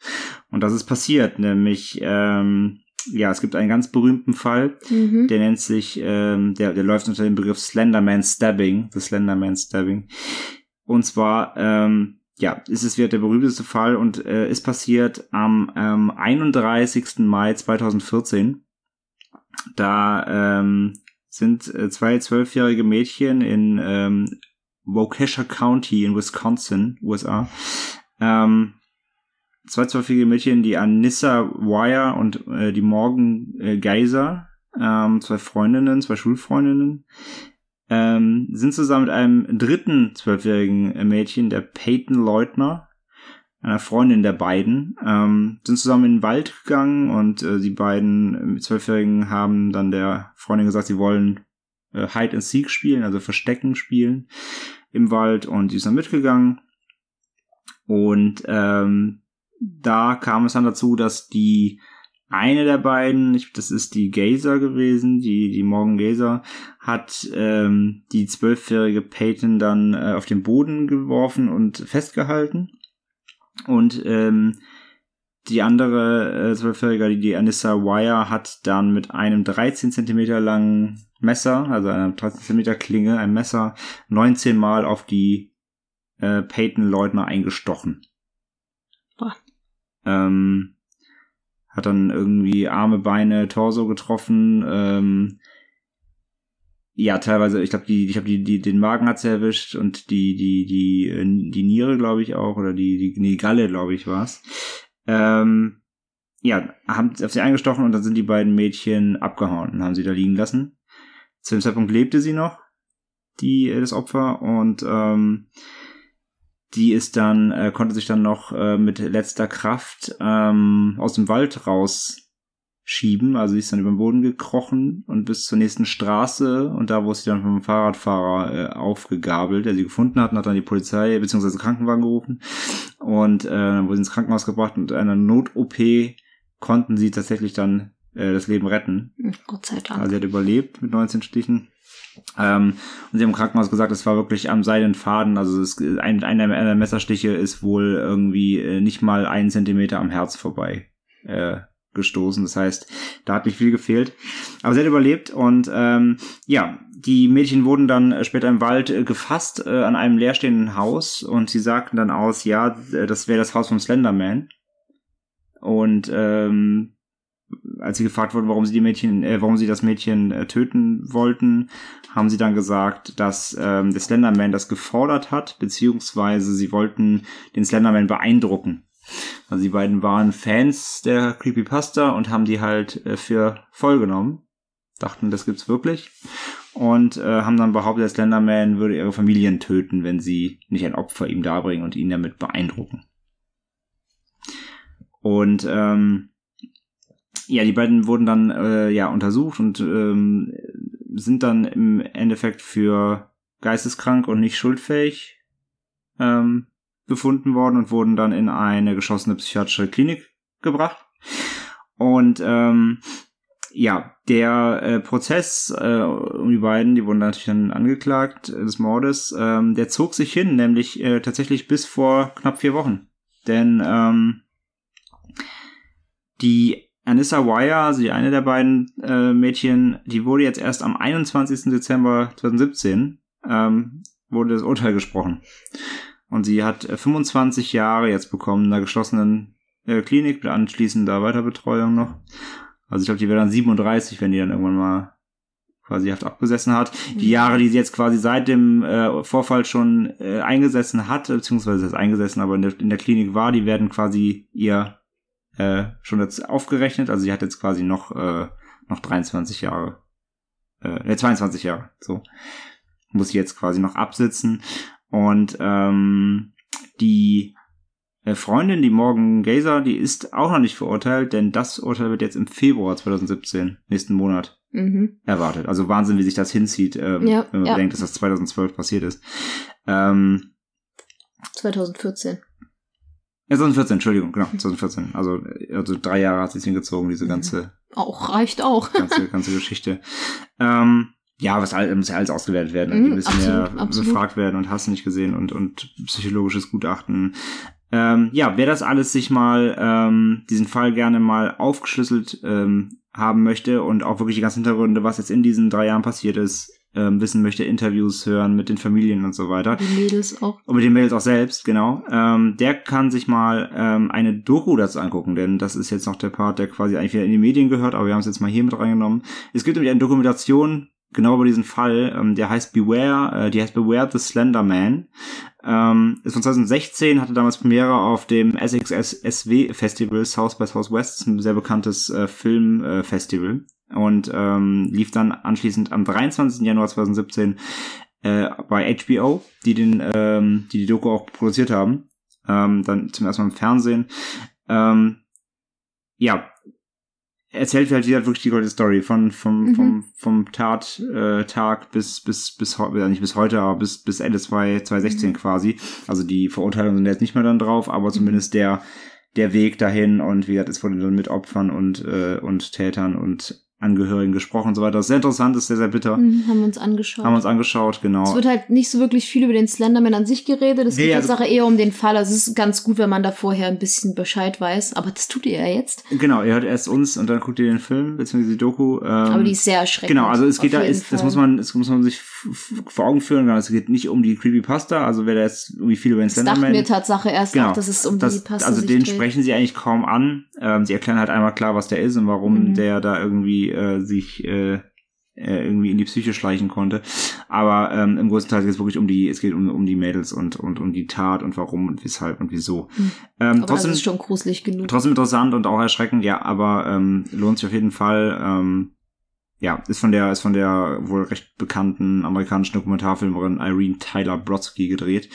Und das ist passiert, nämlich ähm, ja, es gibt einen ganz berühmten Fall, Mhm. der nennt sich, ähm, der, der läuft unter dem Begriff Slenderman Stabbing, the Slenderman Stabbing. Und zwar, ähm, ja, ist es wieder der berühmteste Fall und äh, ist passiert am ähm, 31. Mai 2014. Da ähm, sind äh, zwei zwölfjährige Mädchen in ähm, Waukesha County in Wisconsin, USA. Ähm, zwei zwölfjährige Mädchen, die Anissa Wire und äh, die Morgan äh, Geiser, ähm, zwei Freundinnen, zwei Schulfreundinnen, ähm, sind zusammen mit einem dritten zwölfjährigen äh, Mädchen, der Peyton Leutner, einer Freundin der beiden, ähm, sind zusammen in den Wald gegangen und äh, die beiden äh, Zwölfjährigen haben dann der Freundin gesagt, sie wollen äh, Hide and Seek spielen, also Verstecken spielen im Wald und die ist dann mitgegangen. Und ähm, da kam es dann dazu, dass die eine der beiden, ich, das ist die Gazer gewesen, die, die Morgan Gazer, hat ähm, die zwölfjährige Peyton dann äh, auf den Boden geworfen und festgehalten. Und ähm, die andere äh, zwölfjährige, die, die Anissa Wire, hat dann mit einem 13 Zentimeter langen Messer, also einer 13 Zentimeter Klinge, ein Messer, 19 Mal auf die äh, Peyton Leutner eingestochen. Boah. Ähm, hat dann irgendwie Arme, Beine, Torso getroffen. Ähm, ja, teilweise, ich glaube, die, ich glaube, die, die, den Magen hat sie erwischt und die, die, die, die Niere, glaube ich auch, oder die, die, die Galle, glaube ich, war's. Ähm, ja, haben auf sie eingestochen und dann sind die beiden Mädchen abgehauen und haben sie da liegen lassen. Zu dem Zeitpunkt lebte sie noch, die, äh, das Opfer, und ähm, die ist dann, äh, konnte sich dann noch äh, mit letzter Kraft ähm, aus dem Wald rausschieben. Also sie ist dann über den Boden gekrochen und bis zur nächsten Straße und da wurde sie dann vom Fahrradfahrer äh, aufgegabelt, der sie gefunden hat und hat dann die Polizei bzw. Krankenwagen gerufen und äh, dann wurde sie ins Krankenhaus gebracht und in einer Not-OP konnten sie tatsächlich dann äh, das Leben retten. Gott sei Dank. Also sie hat überlebt mit 19 Stichen. Ähm, und sie haben im Krankenhaus gesagt, es war wirklich am seidenen Faden. Also es, ein, einer der Messerstiche ist wohl irgendwie äh, nicht mal einen Zentimeter am Herz vorbei äh, gestoßen. Das heißt, da hat nicht viel gefehlt. Aber sie hat überlebt und ähm, ja, die Mädchen wurden dann später im Wald äh, gefasst äh, an einem leerstehenden Haus und sie sagten dann aus, ja, äh, das wäre das Haus vom Slenderman. Und ähm, als sie gefragt wurden, warum sie die Mädchen, äh, warum sie das Mädchen äh, töten wollten, haben sie dann gesagt, dass ähm, der Slenderman das gefordert hat, beziehungsweise sie wollten den Slenderman beeindrucken. Also die beiden waren Fans der Creepypasta und haben die halt äh, für voll genommen. Dachten, das gibt's wirklich. Und äh, haben dann behauptet, der Slenderman würde ihre Familien töten, wenn sie nicht ein Opfer ihm darbringen und ihn damit beeindrucken. Und ähm, ja, die beiden wurden dann äh, ja untersucht und ähm, sind dann im Endeffekt für geisteskrank und nicht schuldfähig ähm, befunden worden und wurden dann in eine geschlossene psychiatrische Klinik gebracht. Und ähm, ja, der äh, Prozess äh, um die beiden, die wurden natürlich dann angeklagt des Mordes, ähm, der zog sich hin, nämlich äh, tatsächlich bis vor knapp vier Wochen. Denn ähm, die Anissa Wire, also die eine der beiden äh, Mädchen, die wurde jetzt erst am 21. Dezember 2017 ähm, wurde das Urteil gesprochen. Und sie hat 25 Jahre jetzt bekommen in einer geschlossenen äh, Klinik mit anschließender Weiterbetreuung noch. Also ich glaube, die wäre dann 37, wenn die dann irgendwann mal quasi Haft abgesessen hat. Die mhm. Jahre, die sie jetzt quasi seit dem äh, Vorfall schon äh, eingesessen hat, beziehungsweise ist eingesessen, aber in der, in der Klinik war, die werden quasi ihr äh, schon jetzt aufgerechnet. Also sie hat jetzt quasi noch, äh, noch 23 Jahre. Äh, 22 Jahre, so. Muss sie jetzt quasi noch absitzen. Und ähm, die äh, Freundin, die Morgan Gazer, die ist auch noch nicht verurteilt, denn das Urteil wird jetzt im Februar 2017, nächsten Monat, mhm. erwartet. Also Wahnsinn, wie sich das hinzieht, ähm, ja, wenn man ja. denkt, dass das 2012 passiert ist. Ähm, 2014. Ja, 2014, Entschuldigung, genau, 2014. Also, also drei Jahre hat sich hingezogen, diese ganze. Auch, reicht auch. ganze, ganze Geschichte. Ähm, ja, was muss ja alles ausgewertet werden, mhm, ein bisschen absolut, mehr absolut. befragt werden und hast nicht gesehen und, und psychologisches Gutachten. Ähm, ja, wer das alles sich mal, ähm, diesen Fall gerne mal aufgeschlüsselt ähm, haben möchte und auch wirklich die ganzen Hintergründe, was jetzt in diesen drei Jahren passiert ist, ähm, wissen möchte, Interviews hören mit den Familien und so weiter. Die Mädels auch. Und mit den Mädels auch selbst, genau. Ähm, der kann sich mal ähm, eine Doku dazu angucken, denn das ist jetzt noch der Part, der quasi eigentlich wieder in die Medien gehört, aber wir haben es jetzt mal hier mit reingenommen. Es gibt nämlich eine Dokumentation genau über diesen Fall, ähm, der heißt Beware, äh, die heißt Beware the Slender Man. Ähm, ist von 2016, hatte damals Premiere auf dem SXSW Festival South by Southwest, ein sehr bekanntes äh, Filmfestival. Äh, und ähm, lief dann anschließend am 23. Januar 2017 äh, bei HBO, die den, ähm, die die Doku auch produziert haben. Ähm, dann zum ersten Mal im Fernsehen. Ähm, ja, erzählt halt wieder wirklich die gute Story von vom mhm. vom vom Tat äh, Tag bis bis bis heute nicht bis heute aber bis bis Ende 2016 mhm. quasi also die Verurteilungen sind jetzt nicht mehr dann drauf aber mhm. zumindest der der Weg dahin und wie gesagt es wurde dann mit Opfern und äh, und Tätern und Angehörigen gesprochen und so weiter. Das ist sehr interessant, ist sehr, sehr bitter. Mhm, haben wir uns angeschaut. Haben wir uns angeschaut, genau. Es wird halt nicht so wirklich viel über den Slenderman an sich geredet. Es nee, geht also, Sache eher um den Fall. Also es ist ganz gut, wenn man da vorher ein bisschen Bescheid weiß. Aber das tut ihr ja jetzt. Genau, ihr hört erst uns und dann guckt ihr den Film, beziehungsweise die Doku. Ähm, Aber die ist sehr erschreckend. Genau, also es geht da, ist, das muss man, das muss man sich vor Augen führen. Genau, es geht nicht um die Creepypasta, also wer da jetzt irgendwie viel über den Slenderman. Das dachte mir Tatsache erst genau, auch, dass es um das, die Pasta Also den dreht. sprechen sie eigentlich kaum an. Ähm, sie erklären halt einmal klar, was der ist und warum mhm. der da irgendwie äh, sich äh, äh, irgendwie in die Psyche schleichen konnte. Aber ähm, im größten Teil geht es wirklich um die, es geht um, um die Mädels und, und um die Tat und warum und weshalb und wieso. Mhm. Ähm, aber trotzdem, das ist schon gruselig genug. Trotzdem interessant und auch erschreckend, ja, aber ähm, lohnt sich auf jeden Fall. Ähm, ja, ist von der, ist von der wohl recht bekannten amerikanischen Dokumentarfilmerin Irene Tyler Brodsky gedreht.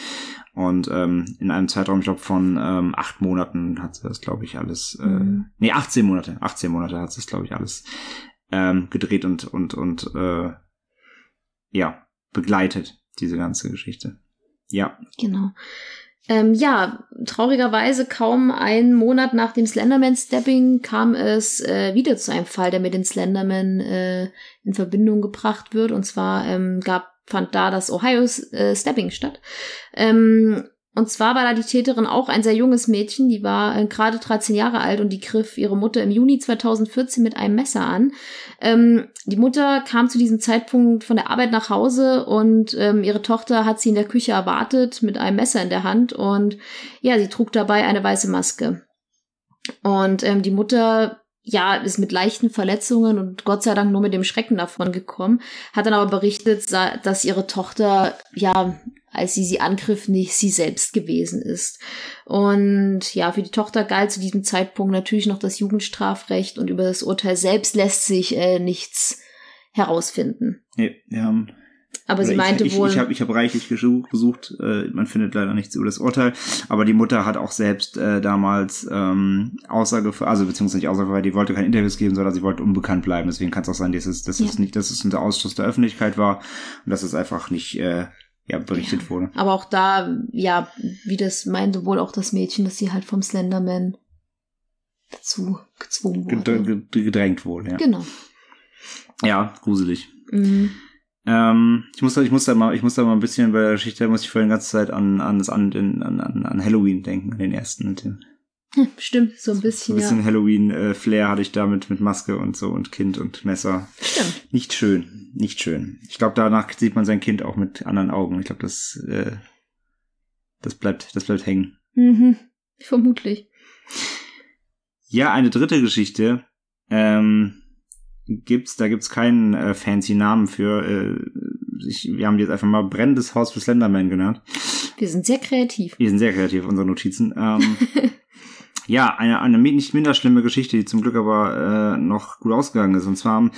Und ähm, in einem Zeitraum, ich glaube, von ähm, acht Monaten hat sie das, glaube ich, alles, äh, mhm. nee, 18 Monate, 18 Monate hat sie das, glaube ich, alles ähm, gedreht und, und, und äh, ja, begleitet, diese ganze Geschichte. Ja. Genau. Ähm, ja, traurigerweise kaum einen Monat nach dem Slenderman-Stepping kam es äh, wieder zu einem Fall, der mit dem Slenderman äh, in Verbindung gebracht wird. Und zwar ähm, gab fand da das Ohio äh, statt. Ähm, und zwar war da die Täterin auch ein sehr junges Mädchen, die war äh, gerade 13 Jahre alt und die griff ihre Mutter im Juni 2014 mit einem Messer an. Ähm, die Mutter kam zu diesem Zeitpunkt von der Arbeit nach Hause und ähm, ihre Tochter hat sie in der Küche erwartet mit einem Messer in der Hand und ja, sie trug dabei eine weiße Maske. Und ähm, die Mutter ja, ist mit leichten Verletzungen und Gott sei Dank nur mit dem Schrecken davon gekommen, hat dann aber berichtet, dass ihre Tochter ja als sie sie angriff, nicht sie selbst gewesen ist. Und ja, für die Tochter galt zu diesem Zeitpunkt natürlich noch das Jugendstrafrecht und über das Urteil selbst lässt sich äh, nichts herausfinden. Nee, wir haben aber sie meinte ich, wohl. Ich, ich habe ich hab reichlich gesucht, gesucht äh, man findet leider nichts über das Urteil. Aber die Mutter hat auch selbst äh, damals ähm, Aussage, also beziehungsweise nicht Aussage, weil die wollte keine Interviews geben, sondern sie wollte unbekannt bleiben. Deswegen kann es auch sein, dass es, dass ja. es nicht, dass es unter Ausschluss der Öffentlichkeit war und dass es einfach nicht äh, ja, berichtet ja. wurde. Aber auch da, ja, wie das meinte wohl auch das Mädchen, dass sie halt vom Slenderman dazu gezwungen wurde. Gedrängt wurde, ja. Genau. Ja, gruselig. Mhm. Ähm, ich muss da, ich muss da mal, ich muss da mal ein bisschen bei der Geschichte, da muss ich vorhin die ganze Zeit an, an das, an, an, an, an Halloween denken, an den ersten, mit dem, Stimmt, so ein bisschen, ein bisschen ja. Halloween-Flair hatte ich da mit, mit Maske und so und Kind und Messer. Stimmt. Nicht schön, nicht schön. Ich glaube, danach sieht man sein Kind auch mit anderen Augen. Ich glaube, das, äh, das bleibt, das bleibt hängen. Mhm. Vermutlich. Ja, eine dritte Geschichte. Ähm, gibt's, da gibt's keinen äh, fancy Namen für. Äh, ich, wir haben die jetzt einfach mal brennendes Haus für Slenderman genannt. Wir sind sehr kreativ. Wir sind sehr kreativ, unsere Notizen. Ähm, ja, eine, eine nicht minder schlimme Geschichte, die zum Glück aber äh, noch gut ausgegangen ist. Und zwar am,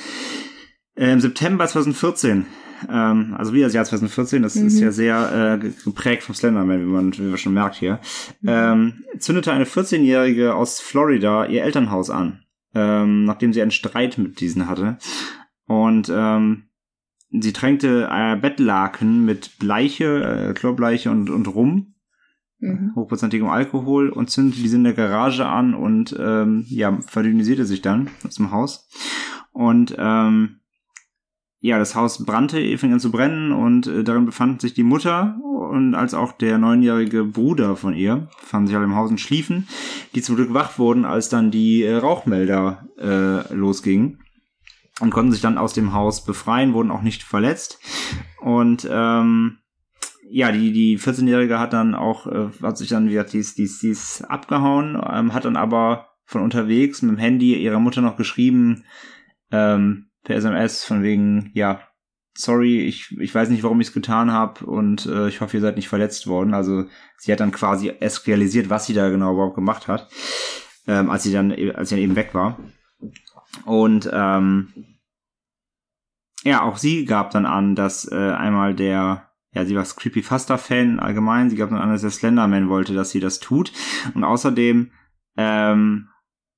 äh, im September 2014. Ähm, also wie das Jahr 2014, das Mhm. ist ja sehr äh, geprägt vom Slenderman, wie man, wie man schon merkt hier. Ähm, zündete eine 14-Jährige aus Florida ihr Elternhaus an, ähm, nachdem sie einen Streit mit diesen hatte. Und ähm, sie tränkte äh, Bettlaken mit Bleiche, äh, Chlorbleiche und, und Rum Mhm. hochprozentigem Alkohol und zündete diese in der Garage an und ähm, ja, verdünnisierte sich dann aus dem Haus. Und ähm, ja, das Haus brannte, fing an zu brennen und äh, darin befanden sich die Mutter und als auch der neunjährige Bruder von ihr, befanden sich alle im Haus und schliefen, die zum Glück wach wurden, als dann die äh, Rauchmelder äh, losgingen und konnten sich dann aus dem Haus befreien, wurden auch nicht verletzt. Und ähm, ja, die, die 14-Jährige hat dann auch, äh, hat sich dann wieder dies, dies, dies abgehauen, ähm, hat dann aber von unterwegs mit dem Handy ihrer Mutter noch geschrieben, ähm, per SMS von wegen, ja, sorry, ich, ich weiß nicht, warum ich es getan habe und äh, ich hoffe, ihr seid nicht verletzt worden. Also sie hat dann quasi eskalisiert, was sie da genau überhaupt gemacht hat, ähm, als sie dann, als sie dann eben weg war. Und ähm, ja, auch sie gab dann an, dass äh, einmal der ja, sie war Creepypasta-Fan allgemein. Sie gab dann an, dass der Slenderman wollte, dass sie das tut. Und außerdem, ähm,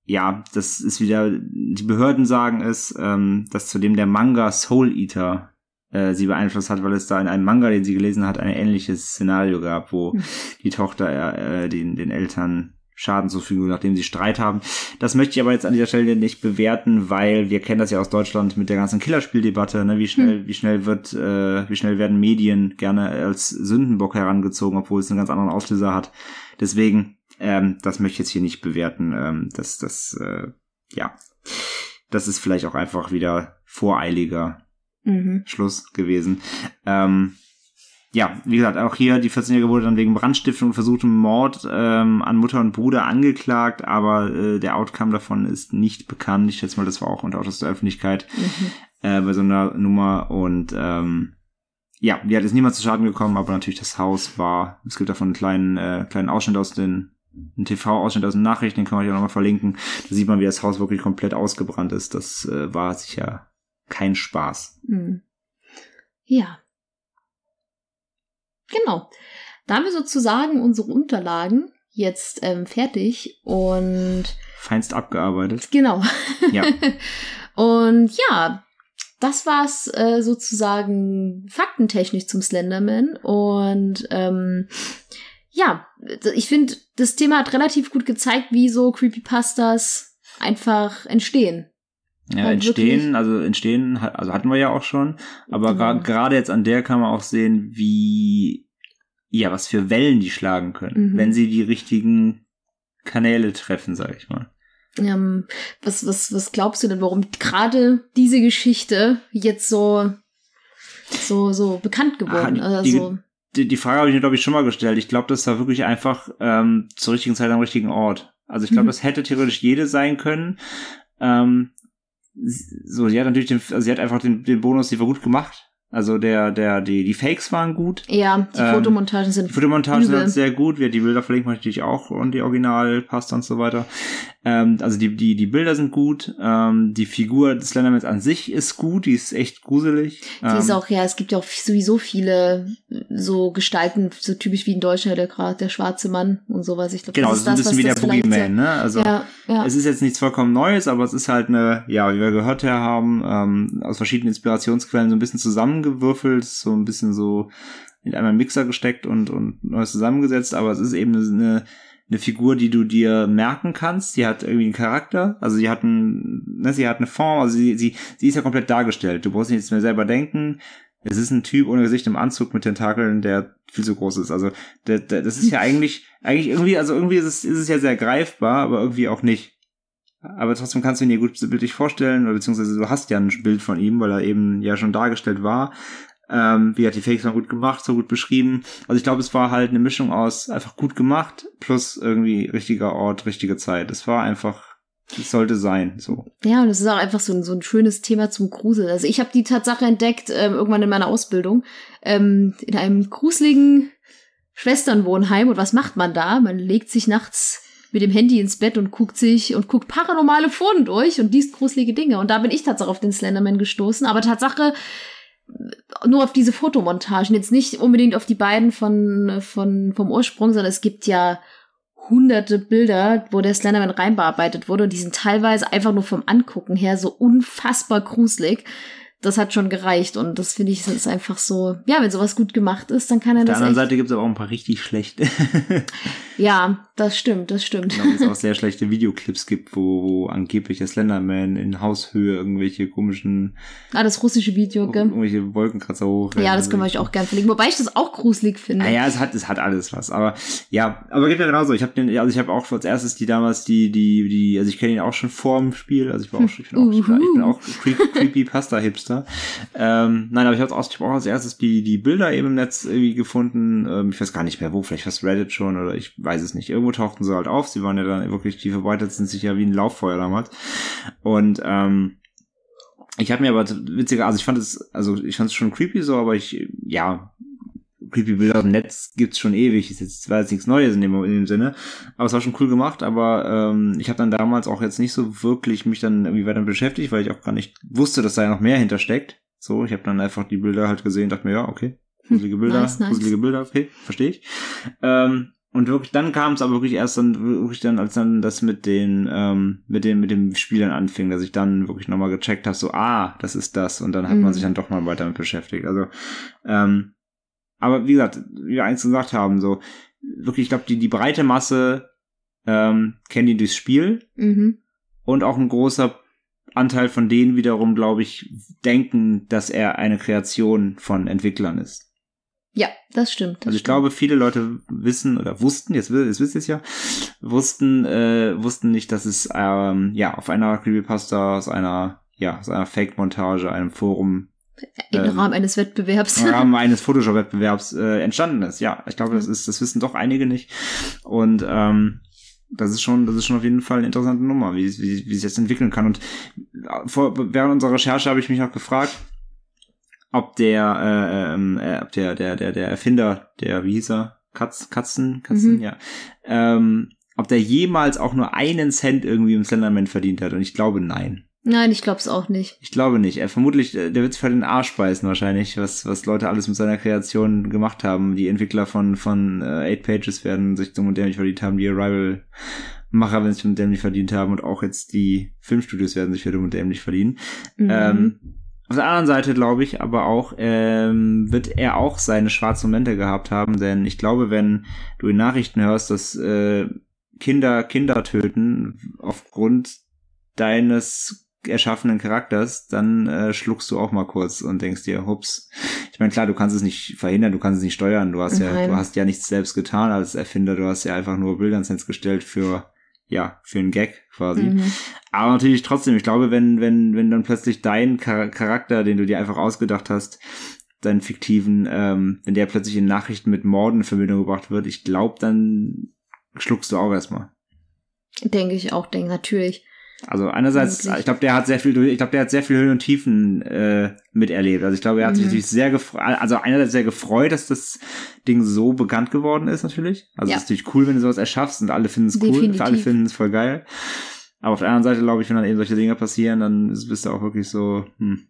ja, das ist wieder, die Behörden sagen es, ähm, dass zudem der Manga Soul Eater äh, sie beeinflusst hat, weil es da in einem Manga, den sie gelesen hat, ein ähnliches Szenario gab, wo Hm. die Tochter äh, den, den Eltern Schaden zufügen, nachdem sie Streit haben. Das möchte ich aber jetzt an dieser Stelle nicht bewerten, weil wir kennen das ja aus Deutschland mit der ganzen Killerspieldebatte, ne? wie schnell, wie schnell wird, äh, wie schnell werden Medien gerne als Sündenbock herangezogen, obwohl es einen ganz anderen Auslöser hat. Deswegen, ähm, das möchte ich jetzt hier nicht bewerten. Ähm, das, das, äh, ja, das ist vielleicht auch einfach wieder voreiliger Mhm. Schluss gewesen. Ähm, ja, wie gesagt, auch hier die 14-Jährige wurde dann wegen Brandstiftung und versuchtem Mord ähm, an Mutter und Bruder angeklagt, aber äh, der Outcome davon ist nicht bekannt. Ich schätze mal, das war auch unter Autos der Öffentlichkeit Mhm. äh, bei so einer Nummer und ähm, ja, mir hat jetzt niemand zu Schaden gekommen, aber natürlich das Haus war, es gibt davon einen kleinen, äh, kleinen Ausschnitt aus den ein TV-Ausschnitt aus den Nachrichten, den kann man hier nochmal verlinken. Da sieht man, wie das Haus wirklich komplett ausgebrannt ist. Das äh, war sicher kein Spaß. Mhm. Ja. Genau. Da haben wir sozusagen unsere Unterlagen jetzt ähm, fertig und Feinst abgearbeitet. genau. Ja. und ja, das war's äh, sozusagen faktentechnisch zum Slenderman und ähm, ja, ich finde, das Thema hat relativ gut gezeigt, wie so Creepypastas einfach entstehen. Ja, Und entstehen, also entstehen, also hatten wir ja auch schon, aber Genau. gerade jetzt an der kann man auch sehen, wie, ja, was für Wellen die schlagen können, Mhm. wenn sie die richtigen Kanäle treffen, sag ich mal. Ähm, was, was, was glaubst du denn, warum gerade diese Geschichte jetzt so, so, so bekannt geworden Ah, die- ist? Also, Die, die Frage habe ich mir, glaube ich, schon mal gestellt. Ich glaube, das war wirklich einfach ähm, zur richtigen Zeit am richtigen Ort. Also ich glaube, Mhm. das hätte theoretisch jede sein können. Ähm, so, sie hat natürlich den, also sie hat einfach den, den Bonus, die war gut gemacht. Also der, der, die, die Fakes waren gut. ja, die Ähm, Fotomontagen sind Die Fotomontagen Übel. sind sehr gut. Wir, die Bilder verlinken wir natürlich auch und die Originalpasta und so weiter. Ähm, also die, die, die Bilder sind gut. Ähm, die Figur des Slendermans an sich ist gut. Die ist echt gruselig. Die ist Ähm, auch, ja, es gibt ja auch sowieso viele so Gestalten, so typisch wie in Deutschland, der gerade der schwarze Mann und sowas. Ich glaube, Genau, das das ist ist ein bisschen das, wie der das Boogeyman, ne? Also Ja, ja. es ist jetzt nichts vollkommen Neues, aber es ist halt eine, ja, wie wir gehört haben, ähm, aus verschiedenen Inspirationsquellen so ein bisschen zusammengewürfelt, so ein bisschen so in einmal Mixer gesteckt und, und neu zusammengesetzt, aber es ist eben eine, eine Figur, die du dir merken kannst. Die hat irgendwie einen Charakter. Also sie hat, ein, ne, sie hat eine Form. Also sie, sie, sie ist ja komplett dargestellt. Du brauchst nichts mehr selber denken. Es ist ein Typ ohne Gesicht im Anzug mit Tentakeln, der viel zu groß ist. Also der, der, das ist ja eigentlich, eigentlich irgendwie, also irgendwie ist es, ist es ja sehr greifbar, aber irgendwie auch nicht. Aber trotzdem kannst du ihn dir gut bildlich vorstellen, oder beziehungsweise du hast ja ein Bild von ihm, weil er eben ja schon dargestellt war. Ähm, wie hat die Fakes mal gut gemacht, so gut beschrieben. Also ich glaube, es war halt eine Mischung aus einfach gut gemacht plus irgendwie richtiger Ort, richtige Zeit. Es war einfach es sollte sein, so. Ja, und es ist auch einfach so ein, so ein schönes Thema zum Grusel. Also ich habe die Tatsache entdeckt, ähm, irgendwann in meiner Ausbildung, ähm, in einem gruseligen Schwesternwohnheim. Und was macht man da? Man legt sich nachts mit dem Handy ins Bett und guckt sich und guckt paranormale Foren durch und liest gruselige Dinge. Und da bin ich tatsächlich auf den Slenderman gestoßen. Aber Tatsache nur auf diese Fotomontagen, jetzt nicht unbedingt auf die beiden von, von, vom Ursprung, sondern es gibt ja hunderte Bilder, wo der Slenderman reinbearbeitet wurde und die sind teilweise einfach nur vom Angucken her so unfassbar gruselig das hat schon gereicht und das finde ich ist einfach so, ja, wenn sowas gut gemacht ist, dann kann er das. Auf der anderen Seite gibt es aber auch ein paar richtig schlechte. ja, das stimmt, das stimmt. Genau, es auch sehr schlechte Videoclips gibt, wo, wo angeblich der Slenderman in Haushöhe irgendwelche komischen. Ah, das russische Video, gell? Irgendwelche Wolkenkratzer hoch. Ja, das können wir euch auch gern verlinken. Wobei ich das auch gruselig finde. Naja, es hat, es hat alles was. Aber ja, aber geht ja genauso. Ich habe den, also ich habe auch als erstes die damals die, die, die, also ich kenne ihn auch schon vor dem Spiel. Also ich war auch, ich bin auch, ich bin auch creepy, creepy Pasta Hipster. Monster. Ähm, nein, aber ich habe auch, hab auch als erstes die, die Bilder eben im Netz irgendwie gefunden. Ähm, ich weiß gar nicht mehr wo, vielleicht fast Reddit schon oder ich weiß es nicht. Irgendwo tauchten sie halt auf. Sie waren ja dann wirklich, die verbreitet sind sich ja wie ein Lauffeuer damals. Und ähm, ich habe mir aber witziger, also ich fand es, also ich fand es schon creepy so, aber ich, ja, creepy Bilder im Netz gibt's schon ewig. Ist jetzt zwar jetzt nichts Neues in dem, in dem Sinne, aber es war schon cool gemacht. Aber ähm, ich habe dann damals auch jetzt nicht so wirklich mich dann irgendwie weiter beschäftigt, weil ich auch gar nicht wusste, dass da ja noch mehr hintersteckt. So, ich habe dann einfach die Bilder halt gesehen, dachte mir, ja, okay, gruselige Bilder, nice, nice. gruselige Bilder, okay, verstehe ich. Ähm, und wirklich, dann kam es aber wirklich erst dann, wirklich dann, als dann das mit den, ähm, mit den, mit dem Spielern anfing, dass ich dann wirklich nochmal gecheckt habe, so, ah, das ist das. Und dann hat mhm. man sich dann doch mal weiter mit beschäftigt. Also, ähm, aber wie gesagt, wie wir eins gesagt haben, so wirklich, ich glaube, die, die breite Masse ähm, kennt ihn durchs Spiel mhm. und auch ein großer Anteil von denen wiederum, glaube ich, denken, dass er eine Kreation von Entwicklern ist. Ja, das stimmt. Das also ich stimmt. glaube, viele Leute wissen oder wussten, jetzt, jetzt wisst ihr es ja, wussten, äh, wussten nicht, dass es ähm, ja auf einer Creepypasta aus einer ja aus einer Fake-Montage, einem Forum im ähm, Rahmen eines Wettbewerbs. Im Rahmen eines Photoshop-Wettbewerbs äh, entstanden ist. Ja, ich glaube, das ist, das wissen doch einige nicht. Und ähm, das ist schon, das ist schon auf jeden Fall eine interessante Nummer, wie, wie, wie sich jetzt entwickeln kann. Und äh, vor, während unserer Recherche habe ich mich auch gefragt, ob der, äh, ähm, äh, ob der, der, der, der Erfinder, der, wie hieß er? Katz, Katzen, Katzen, mhm. ja. Ähm, ob der jemals auch nur einen Cent irgendwie im Slenderman verdient hat. Und ich glaube, nein. Nein, ich glaube es auch nicht. Ich glaube nicht. Er vermutlich, äh, der wird sich für den Arsch beißen wahrscheinlich, was, was Leute alles mit seiner Kreation gemacht haben. Die Entwickler von, von äh, Eight Pages werden sich dumm und dämlich verdient haben, die Arrival Macher werden sich dumm und dämlich verdient haben und auch jetzt die Filmstudios werden sich für dumm und dämlich verdienen. Mhm. Ähm, auf der anderen Seite glaube ich aber auch, ähm, wird er auch seine schwarzen Momente gehabt haben, denn ich glaube, wenn du in Nachrichten hörst, dass äh, Kinder Kinder töten aufgrund deines erschaffenen Charakters, dann äh, schluckst du auch mal kurz und denkst dir, hups. Ich meine, klar, du kannst es nicht verhindern, du kannst es nicht steuern, du hast Nein. ja, du hast ja nichts selbst getan als Erfinder, du hast ja einfach nur Bilder ins Netz gestellt für, ja, für einen Gag quasi. Mhm. Aber natürlich trotzdem, ich glaube, wenn, wenn, wenn dann plötzlich dein Charakter, den du dir einfach ausgedacht hast, deinen fiktiven, ähm, wenn der plötzlich in Nachrichten mit Morden in Verbindung gebracht wird, ich glaube, dann schluckst du auch erstmal. Denke ich auch, denke natürlich. Also einerseits, Wirklich? ich glaube, der hat sehr viel, ich glaube, der hat sehr viel Höhen und Tiefen äh, miterlebt. Also ich glaube, er hat mhm. sich natürlich sehr gefreut, also einerseits sehr gefreut, dass das Ding so bekannt geworden ist natürlich. Also ja. es ist natürlich cool, wenn du sowas erschaffst und alle finden es cool, alle finden es voll geil. Aber auf der anderen Seite glaube ich, wenn dann eben solche Dinge passieren, dann bist du auch wirklich so. Hm.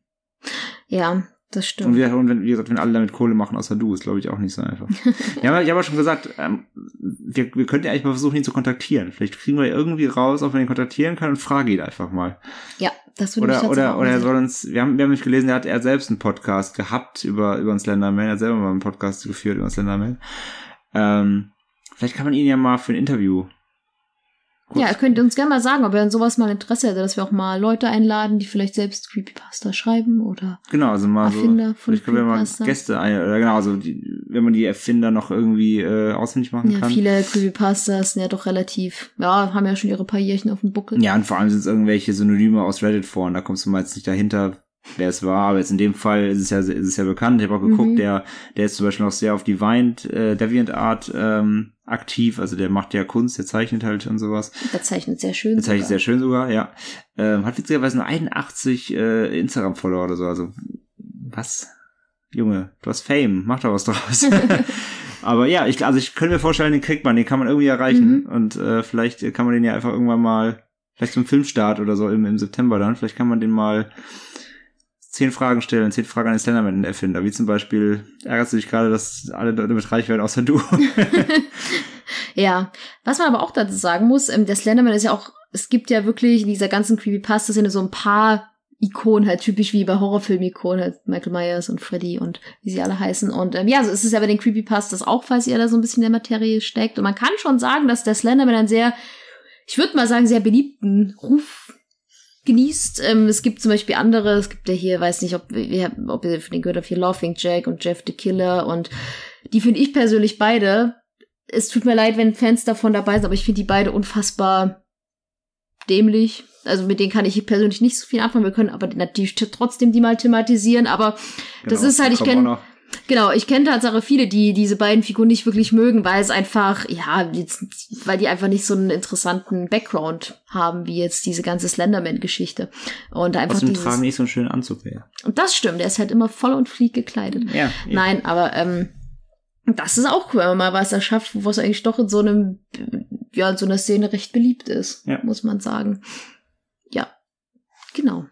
Ja, das stimmt. Und, wir, und wenn, wie gesagt, wenn alle damit Kohle machen, außer du, ist glaube ich auch nicht so einfach. ja, ich habe ja schon gesagt, ähm, wir, wir könnten ja eigentlich mal versuchen, ihn zu kontaktieren. Vielleicht kriegen wir irgendwie raus, ob wir ihn kontaktieren können und frage ihn einfach mal. Ja, das würde oder, ich Oder, oder er soll uns, wir haben, wir haben nicht gelesen, er hat er selbst einen Podcast gehabt über, über uns Slenderman, er hat selber mal einen Podcast geführt über uns Slenderman. Ähm, Vielleicht kann man ihn ja mal für ein Interview. Ja, er könnte uns gerne mal sagen, ob er an sowas mal Interesse hätte, dass wir auch mal Leute einladen, die vielleicht selbst Creepypasta schreiben oder Genau, also mal Erfinder so. von Vielleicht können wir mal. Gäste ein, oder genau, also die, wenn man die Erfinder noch irgendwie äh, ausfindig machen ja, kann. viele Creepypastas sind ja doch relativ, ja, haben ja schon ihre paar Jährchen auf dem Buckel. Ja, und vor allem sind es irgendwelche Synonyme aus Reddit vor und da kommst du mal jetzt nicht dahinter, wer es war, aber jetzt in dem Fall ist es ja, ist es ja bekannt. Ich habe auch geguckt, Mhm. der, der ist zum Beispiel noch sehr auf Divine, äh, DeviantArt ähm, aktiv, also der macht ja Kunst, der zeichnet halt und sowas. Der zeichnet sehr schön. Der zeichnet sogar. sehr schön sogar, ja. Ähm, hat witzigerweise nur 81 äh, Instagram-Follower oder so, also was? Junge, du hast Fame, mach da was draus. Aber ja, ich, also ich könnte mir vorstellen, den kriegt man, den kann man irgendwie erreichen. Mhm. Und äh, vielleicht kann man den ja einfach irgendwann mal, vielleicht zum Filmstart oder so im, im September dann, vielleicht kann man den mal zehn Fragen stellen, zehn Fragen an den Slenderman-Erfinder, wie zum Beispiel, ärgerst du dich gerade, dass alle damit reich werden, außer du? Ja, was man aber auch dazu sagen muss, ähm, der Slenderman ist ja auch, es gibt ja wirklich in dieser ganzen Creepypasta sind ja so ein paar Ikonen, halt typisch wie bei Horrorfilm-Ikonen, halt Michael Myers und Freddy und wie sie alle heißen. Und ähm, ja, so ist es ja bei den Creepypastas auch, falls ihr da so ein bisschen in der Materie steckt. Und man kann schon sagen, dass der Slenderman einen sehr, ich würde mal sagen, sehr beliebten Ruf genießt. Ähm, es gibt zum Beispiel andere, es gibt ja hier, weiß nicht, ob, wir- ob ihr von den gehört habt, hier Laughing Jack und Jeff the Killer und die finde ich persönlich beide es tut mir leid, wenn Fans davon dabei sind, aber ich finde die beide unfassbar dämlich. Also mit denen kann ich persönlich nicht so viel anfangen. Wir können aber natürlich trotzdem die mal thematisieren. Aber das Genau, ist halt, ich kenne. Genau, ich kenne Tatsache viele, die diese beiden Figuren nicht wirklich mögen, weil es einfach, ja, jetzt, weil die einfach nicht so einen interessanten Background haben, wie jetzt diese ganze Slenderman-Geschichte. Und einfach Außerdem dieses, tragen nicht so einen schönen Anzug mehr. und das stimmt, der ist halt immer voll und flieg gekleidet. Ja, ja. Nein, aber ähm, das ist auch cool, wenn man mal was erschafft, was eigentlich doch in so einem, ja, in so einer Szene recht beliebt ist, Ja. muss man sagen. Ja, genau.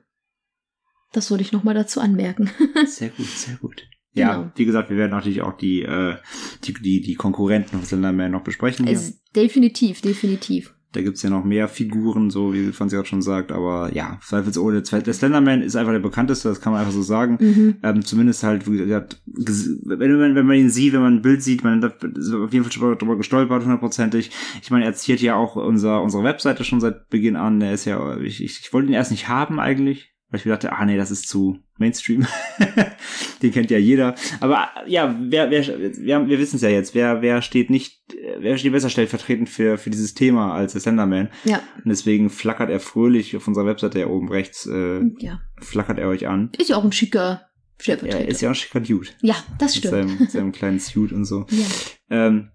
Das wollte ich noch mal dazu anmerken. Sehr gut, sehr gut. Ja, Genau. wie gesagt, wir werden natürlich auch die, äh, die, die, die Konkurrenten von Slenderman noch besprechen. Also, definitiv, definitiv. Da gibt's ja noch mehr Figuren, so wie Franzi gerade schon sagt, aber ja, zweifelsohne. Der Slenderman ist einfach der bekannteste, das kann man einfach so sagen. Mhm. Ähm, zumindest halt, wie gesagt, ges- wenn, man- wenn man ihn sieht, wenn man ein Bild sieht, man ist auf jeden Fall schon drüber gestolpert, hundertprozentig. Ich meine, er ziert ja auch unser, unsere Webseite schon seit Beginn an. Der ist ja, ich, ich, ich wollte ihn erst nicht haben eigentlich, weil ich mir dachte, ah nee, das ist zu Mainstream. Den kennt ja jeder. Aber ja, wer, wer, wir, wir wissen es ja jetzt, wer, wer steht nicht, wer steht besser stellvertretend für, für dieses Thema als der Slenderman. Ja, Und deswegen flackert er fröhlich auf unserer Webseite ja oben rechts, äh, ja. flackert er euch an. Ist ja auch ein schicker Er Stellvertreter. ist ja auch ein schicker Dude. ja, das Mit stimmt. seinem, mit seinem kleinen Suit und so. Ja. Ähm,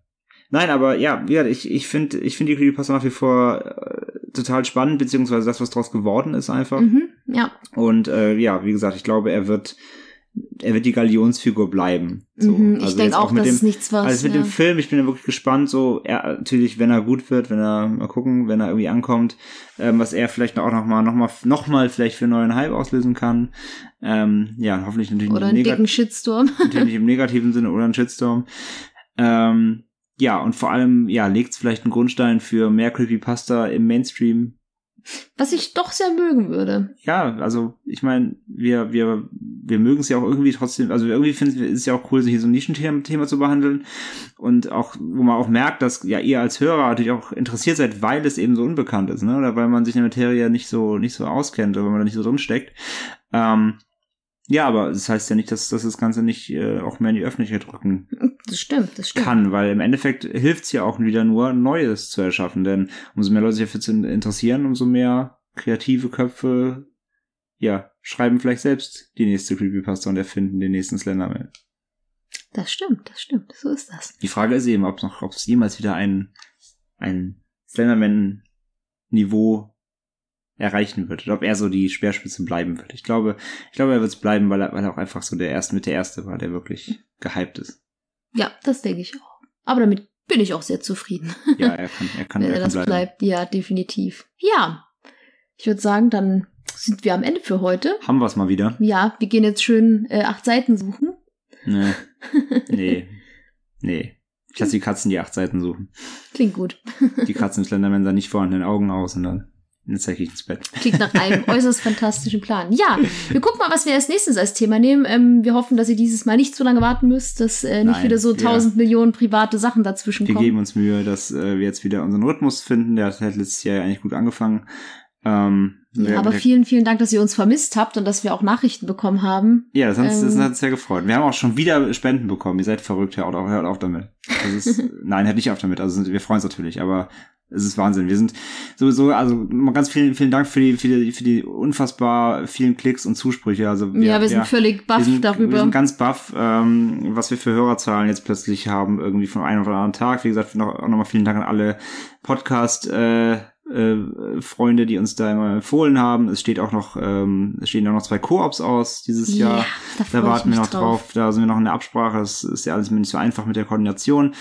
nein, aber ja, wie gesagt, ich, ich finde ich finde die Creepypasta nach wie vor äh, total spannend, beziehungsweise das, was draus geworden ist einfach. Mhm. Ja, Und äh, ja, wie gesagt, ich glaube, er wird er wird die Galionsfigur bleiben. So. mhm. ich Also denke jetzt auch, mit dem, nichts was. also mit ja. dem Film, ich bin ja wirklich gespannt, so, er, natürlich, wenn er gut wird, wenn er, mal gucken, wenn er irgendwie ankommt, ähm, was er vielleicht auch nochmal, nochmal, nochmal vielleicht für einen neuen Hype auslösen kann. Ähm, ja, hoffentlich natürlich Oder nicht, negat dicken Shitstorm. natürlich nicht im negativen Sinne oder einen Shitstorm. Ähm, ja, und vor allem, ja, legt es vielleicht einen Grundstein für mehr Creepypasta im Mainstream. Was ich doch sehr mögen würde. Ja, also ich meine, wir, wir, wir mögen es ja auch irgendwie trotzdem, also irgendwie finden wir, es ja auch cool, sich hier so ein Nischenthema Thema zu behandeln. Und auch, wo man auch merkt, dass ja ihr als Hörer natürlich auch interessiert seid, weil es eben so unbekannt ist, ne? Oder weil man sich in der Materie nicht so, nicht so auskennt oder weil man da nicht so drin steckt. Ähm, ja, aber das heißt ja nicht, dass, dass das Ganze nicht äh, auch mehr in die Öffentlichkeit rücken Das stimmt, das stimmt. kann, weil im Endeffekt hilft's ja auch wieder nur, Neues zu erschaffen, denn umso mehr Leute sich dafür interessieren, umso mehr kreative Köpfe, ja, schreiben vielleicht selbst die nächste Creepypasta und erfinden den nächsten Slenderman. Das stimmt, das stimmt. So ist das. Die Frage ist eben, ob noch, ob es jemals wieder ein, ein Slenderman-Niveau erreichen wird, oder ob er so die Speerspitze bleiben wird. Ich glaube, ich glaube, er wird es bleiben, weil er, weil er auch einfach so der erste mit der erste war, der wirklich gehypt ist. Ja, das denke ich auch. Aber damit bin ich auch sehr zufrieden. Ja, er kann, er kann, Wenn er er kann das bleiben. bleibt. Ja, definitiv. Ja. Ich würde sagen, dann sind wir am Ende für heute. Haben wir es mal wieder? Ja, wir gehen jetzt schön äh, acht Seiten suchen. Nee. Nee. Nee. Ich lasse die Katzen die acht Seiten suchen. Klingt gut. Die Katzen Slenderman sahen nicht vorhandenen Augen aus und dann Jetzt zeige ich ins Bett. Klingt nach einem äußerst fantastischen Plan. Ja, wir gucken mal, was wir als nächstes als Thema nehmen. Ähm, wir hoffen, dass ihr dieses Mal nicht zu lange warten müsst, dass äh, nicht Nein, wieder so wir- tausend Millionen private Sachen dazwischen Wir kommen. geben uns Mühe, dass äh, wir jetzt wieder unseren Rhythmus finden. Der hat letztes Jahr ja eigentlich gut angefangen. Ähm, Ja, wir- aber wir- vielen, vielen Dank, dass ihr uns vermisst habt und dass wir auch Nachrichten bekommen haben. Ja, das hat, uns- das Ähm, hat uns sehr gefreut. Wir haben auch schon wieder Spenden bekommen. Ihr seid verrückt, hört auf, hört auf damit. Ist, nein, hört nicht auf damit. Also wir freuen uns natürlich, aber es ist Wahnsinn. Wir sind sowieso, also mal ganz vielen, vielen Dank für die, für die, für die unfassbar vielen Klicks und Zusprüche. Also ja, wir sind völlig baff wir sind, darüber. Wir sind ganz baff, ähm, was wir für Hörerzahlen jetzt plötzlich haben, irgendwie von einem oder anderen Tag. Wie gesagt, noch, auch nochmal vielen Dank an alle Podcast- äh, äh, Freunde, die uns da immer empfohlen haben. Es steht auch noch, ähm, es stehen auch noch zwei Koops aus dieses Ja, Jahr. da Da warten wir noch drauf. Da sind wir noch in der Absprache. Das ist ja alles nicht so einfach mit der Koordination.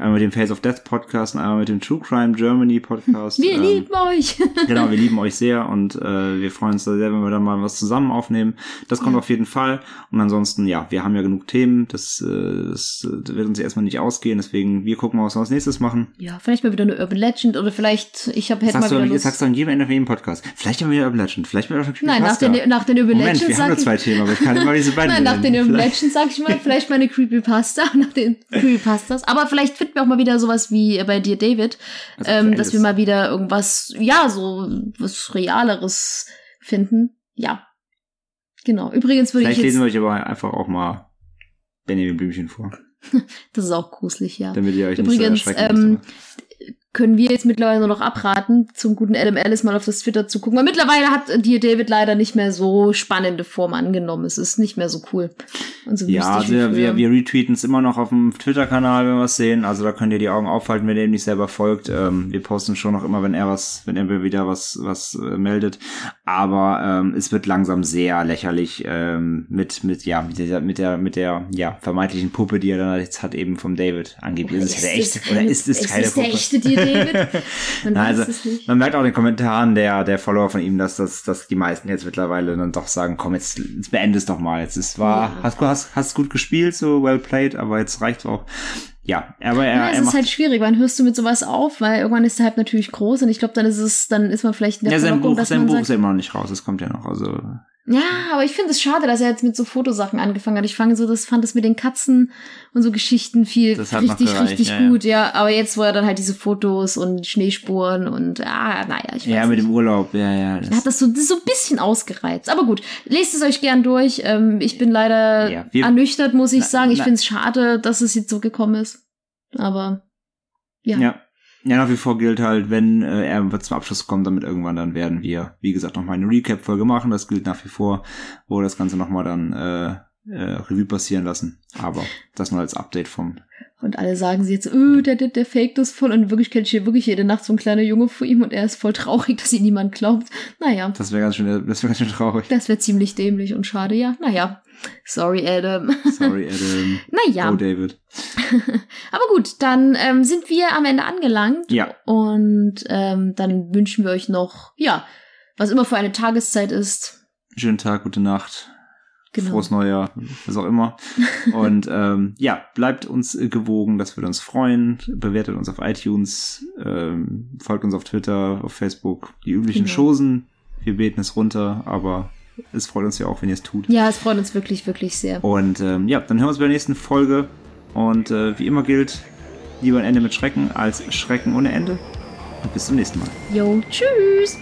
Einmal mit dem Face of Death Podcast und einmal mit dem True Crime Germany Podcast. wir Ähm, lieben euch. Genau, wir lieben euch sehr und äh, wir freuen uns da sehr, wenn wir dann mal was zusammen aufnehmen. Das kommt Ja. auf jeden Fall. Und ansonsten, ja, wir haben ja genug Themen. Das, äh, das wird uns erstmal nicht ausgehen. Deswegen, wir gucken mal, was wir als nächstes machen. ja, vielleicht mal wieder eine Urban Legend oder vielleicht, ich habe hätte mal du, wieder das Lust. sagst du an jedem Ende von jedem Podcast. Vielleicht haben wir Urban Legend, vielleicht mal eine Nein, nach den, nach den Urban Moment, Legends wir haben nur zwei Themen, aber ich kann immer diese beiden Nein, nach den. Urban Legends sag ich mal, vielleicht meine Creepypasta, nach den Creepypastas. Aber vielleicht finden wir auch mal wieder sowas wie bei dir, David, Also ähm, dass wir mal wieder irgendwas, ja, so was Realeres finden. Ja. Genau. Übrigens würde ich Vielleicht lesen wir euch aber einfach auch mal Benjamin Blümchen vor, das ist auch gruselig, ja. damit ihr euch Übrigens, nicht so erschrecken ähm, müsst. Können wir jetzt mittlerweile nur noch abraten, zum guten Adam Ellis mal auf das Twitter zu gucken. Weil mittlerweile hat dir David leider nicht mehr so spannende Form angenommen. Es ist nicht mehr so cool. Und so Ja, also wir, wir, wir retweeten es immer noch auf dem Twitter-Kanal, wenn wir es sehen. Also da könnt ihr die Augen aufhalten, wenn ihr ihm nicht selber folgt. Ähm, wir posten schon noch immer, wenn er was, wenn er wieder was, was äh, meldet. Aber ähm, es wird langsam sehr lächerlich ähm, mit, mit, ja, mit der, mit der, mit der, ja, vermeintlichen Puppe, die er dann jetzt hat, eben vom David. Angeblich ist es der echte, oder ist es keine ist der Puppe? echte dir, David? Man also, es man merkt auch in den Kommentaren der, der Follower von ihm, dass, dass, dass die meisten jetzt mittlerweile dann doch sagen, komm, jetzt, jetzt beende es doch mal. Jetzt ist war, Ja. hast, du hast, hast gut gespielt, so well played, aber jetzt reicht's auch. Ja, aber er, Ja, es er ist halt schwierig, wann hörst du mit sowas auf? Weil irgendwann ist der Hype natürlich groß und ich glaube, dann ist es, dann ist man vielleicht in der ja, sein Buch, dass sein Buch sagt, ist ja immer noch nicht raus, das kommt ja noch, also. Ja, aber ich finde es schade, dass er jetzt mit so Fotosachen angefangen hat. Ich fand so, das fand es mit den Katzen und so Geschichten viel richtig, richtig ja, ja. gut, ja. Aber jetzt, wo er dann halt diese Fotos und Schneespuren und ah, naja, ich weiß Ja, mit nicht. dem Urlaub, ja, ja. hat Das, so, das so ein bisschen ausgereizt. Aber gut, lest es euch gern durch. Ähm, ich bin leider Ja, wir- ernüchtert, muss ich Na- sagen. Ich finde es schade, dass es jetzt so gekommen ist. Aber ja. ja. Ja, nach wie vor gilt halt, wenn äh, er zum Abschluss kommt, damit irgendwann, dann werden wir, wie gesagt, nochmal eine Recap-Folge machen. Das gilt nach wie vor, wo wir das Ganze nochmal dann äh, äh, Revue passieren lassen. Aber das nur als Update vom Und alle sagen sie jetzt, öh, der, der, der faked das voll. Und in Wirklichkeit steht wirklich jede Nacht so ein kleiner Junge vor ihm und er ist voll traurig, dass ihn niemand glaubt. Naja, Das wäre ganz schön, das wäre ganz schön traurig. das wäre ziemlich dämlich und schade, ja. Naja, sorry, Adam. Sorry, Adam. naja, Oh, David. aber gut, dann ähm, sind wir am Ende angelangt. Ja. Und ähm, dann wünschen wir euch noch, ja, was immer für eine Tageszeit ist. Schönen Tag, gute Nacht. Genau. Frohes Neujahr, was auch immer. Und ähm, ja, bleibt uns gewogen, das würde uns freuen. Bewertet uns auf iTunes, ähm, folgt uns auf Twitter, auf Facebook, die üblichen Genau. Chosen. Wir beten es runter, aber es freut uns ja auch, wenn ihr es tut. Ja, es freut uns wirklich, wirklich sehr. Und ähm, ja, dann hören wir uns bei der nächsten Folge. Und äh, wie immer gilt, lieber ein Ende mit Schrecken als Schrecken ohne Ende. Und bis zum nächsten Mal. Jo, tschüss.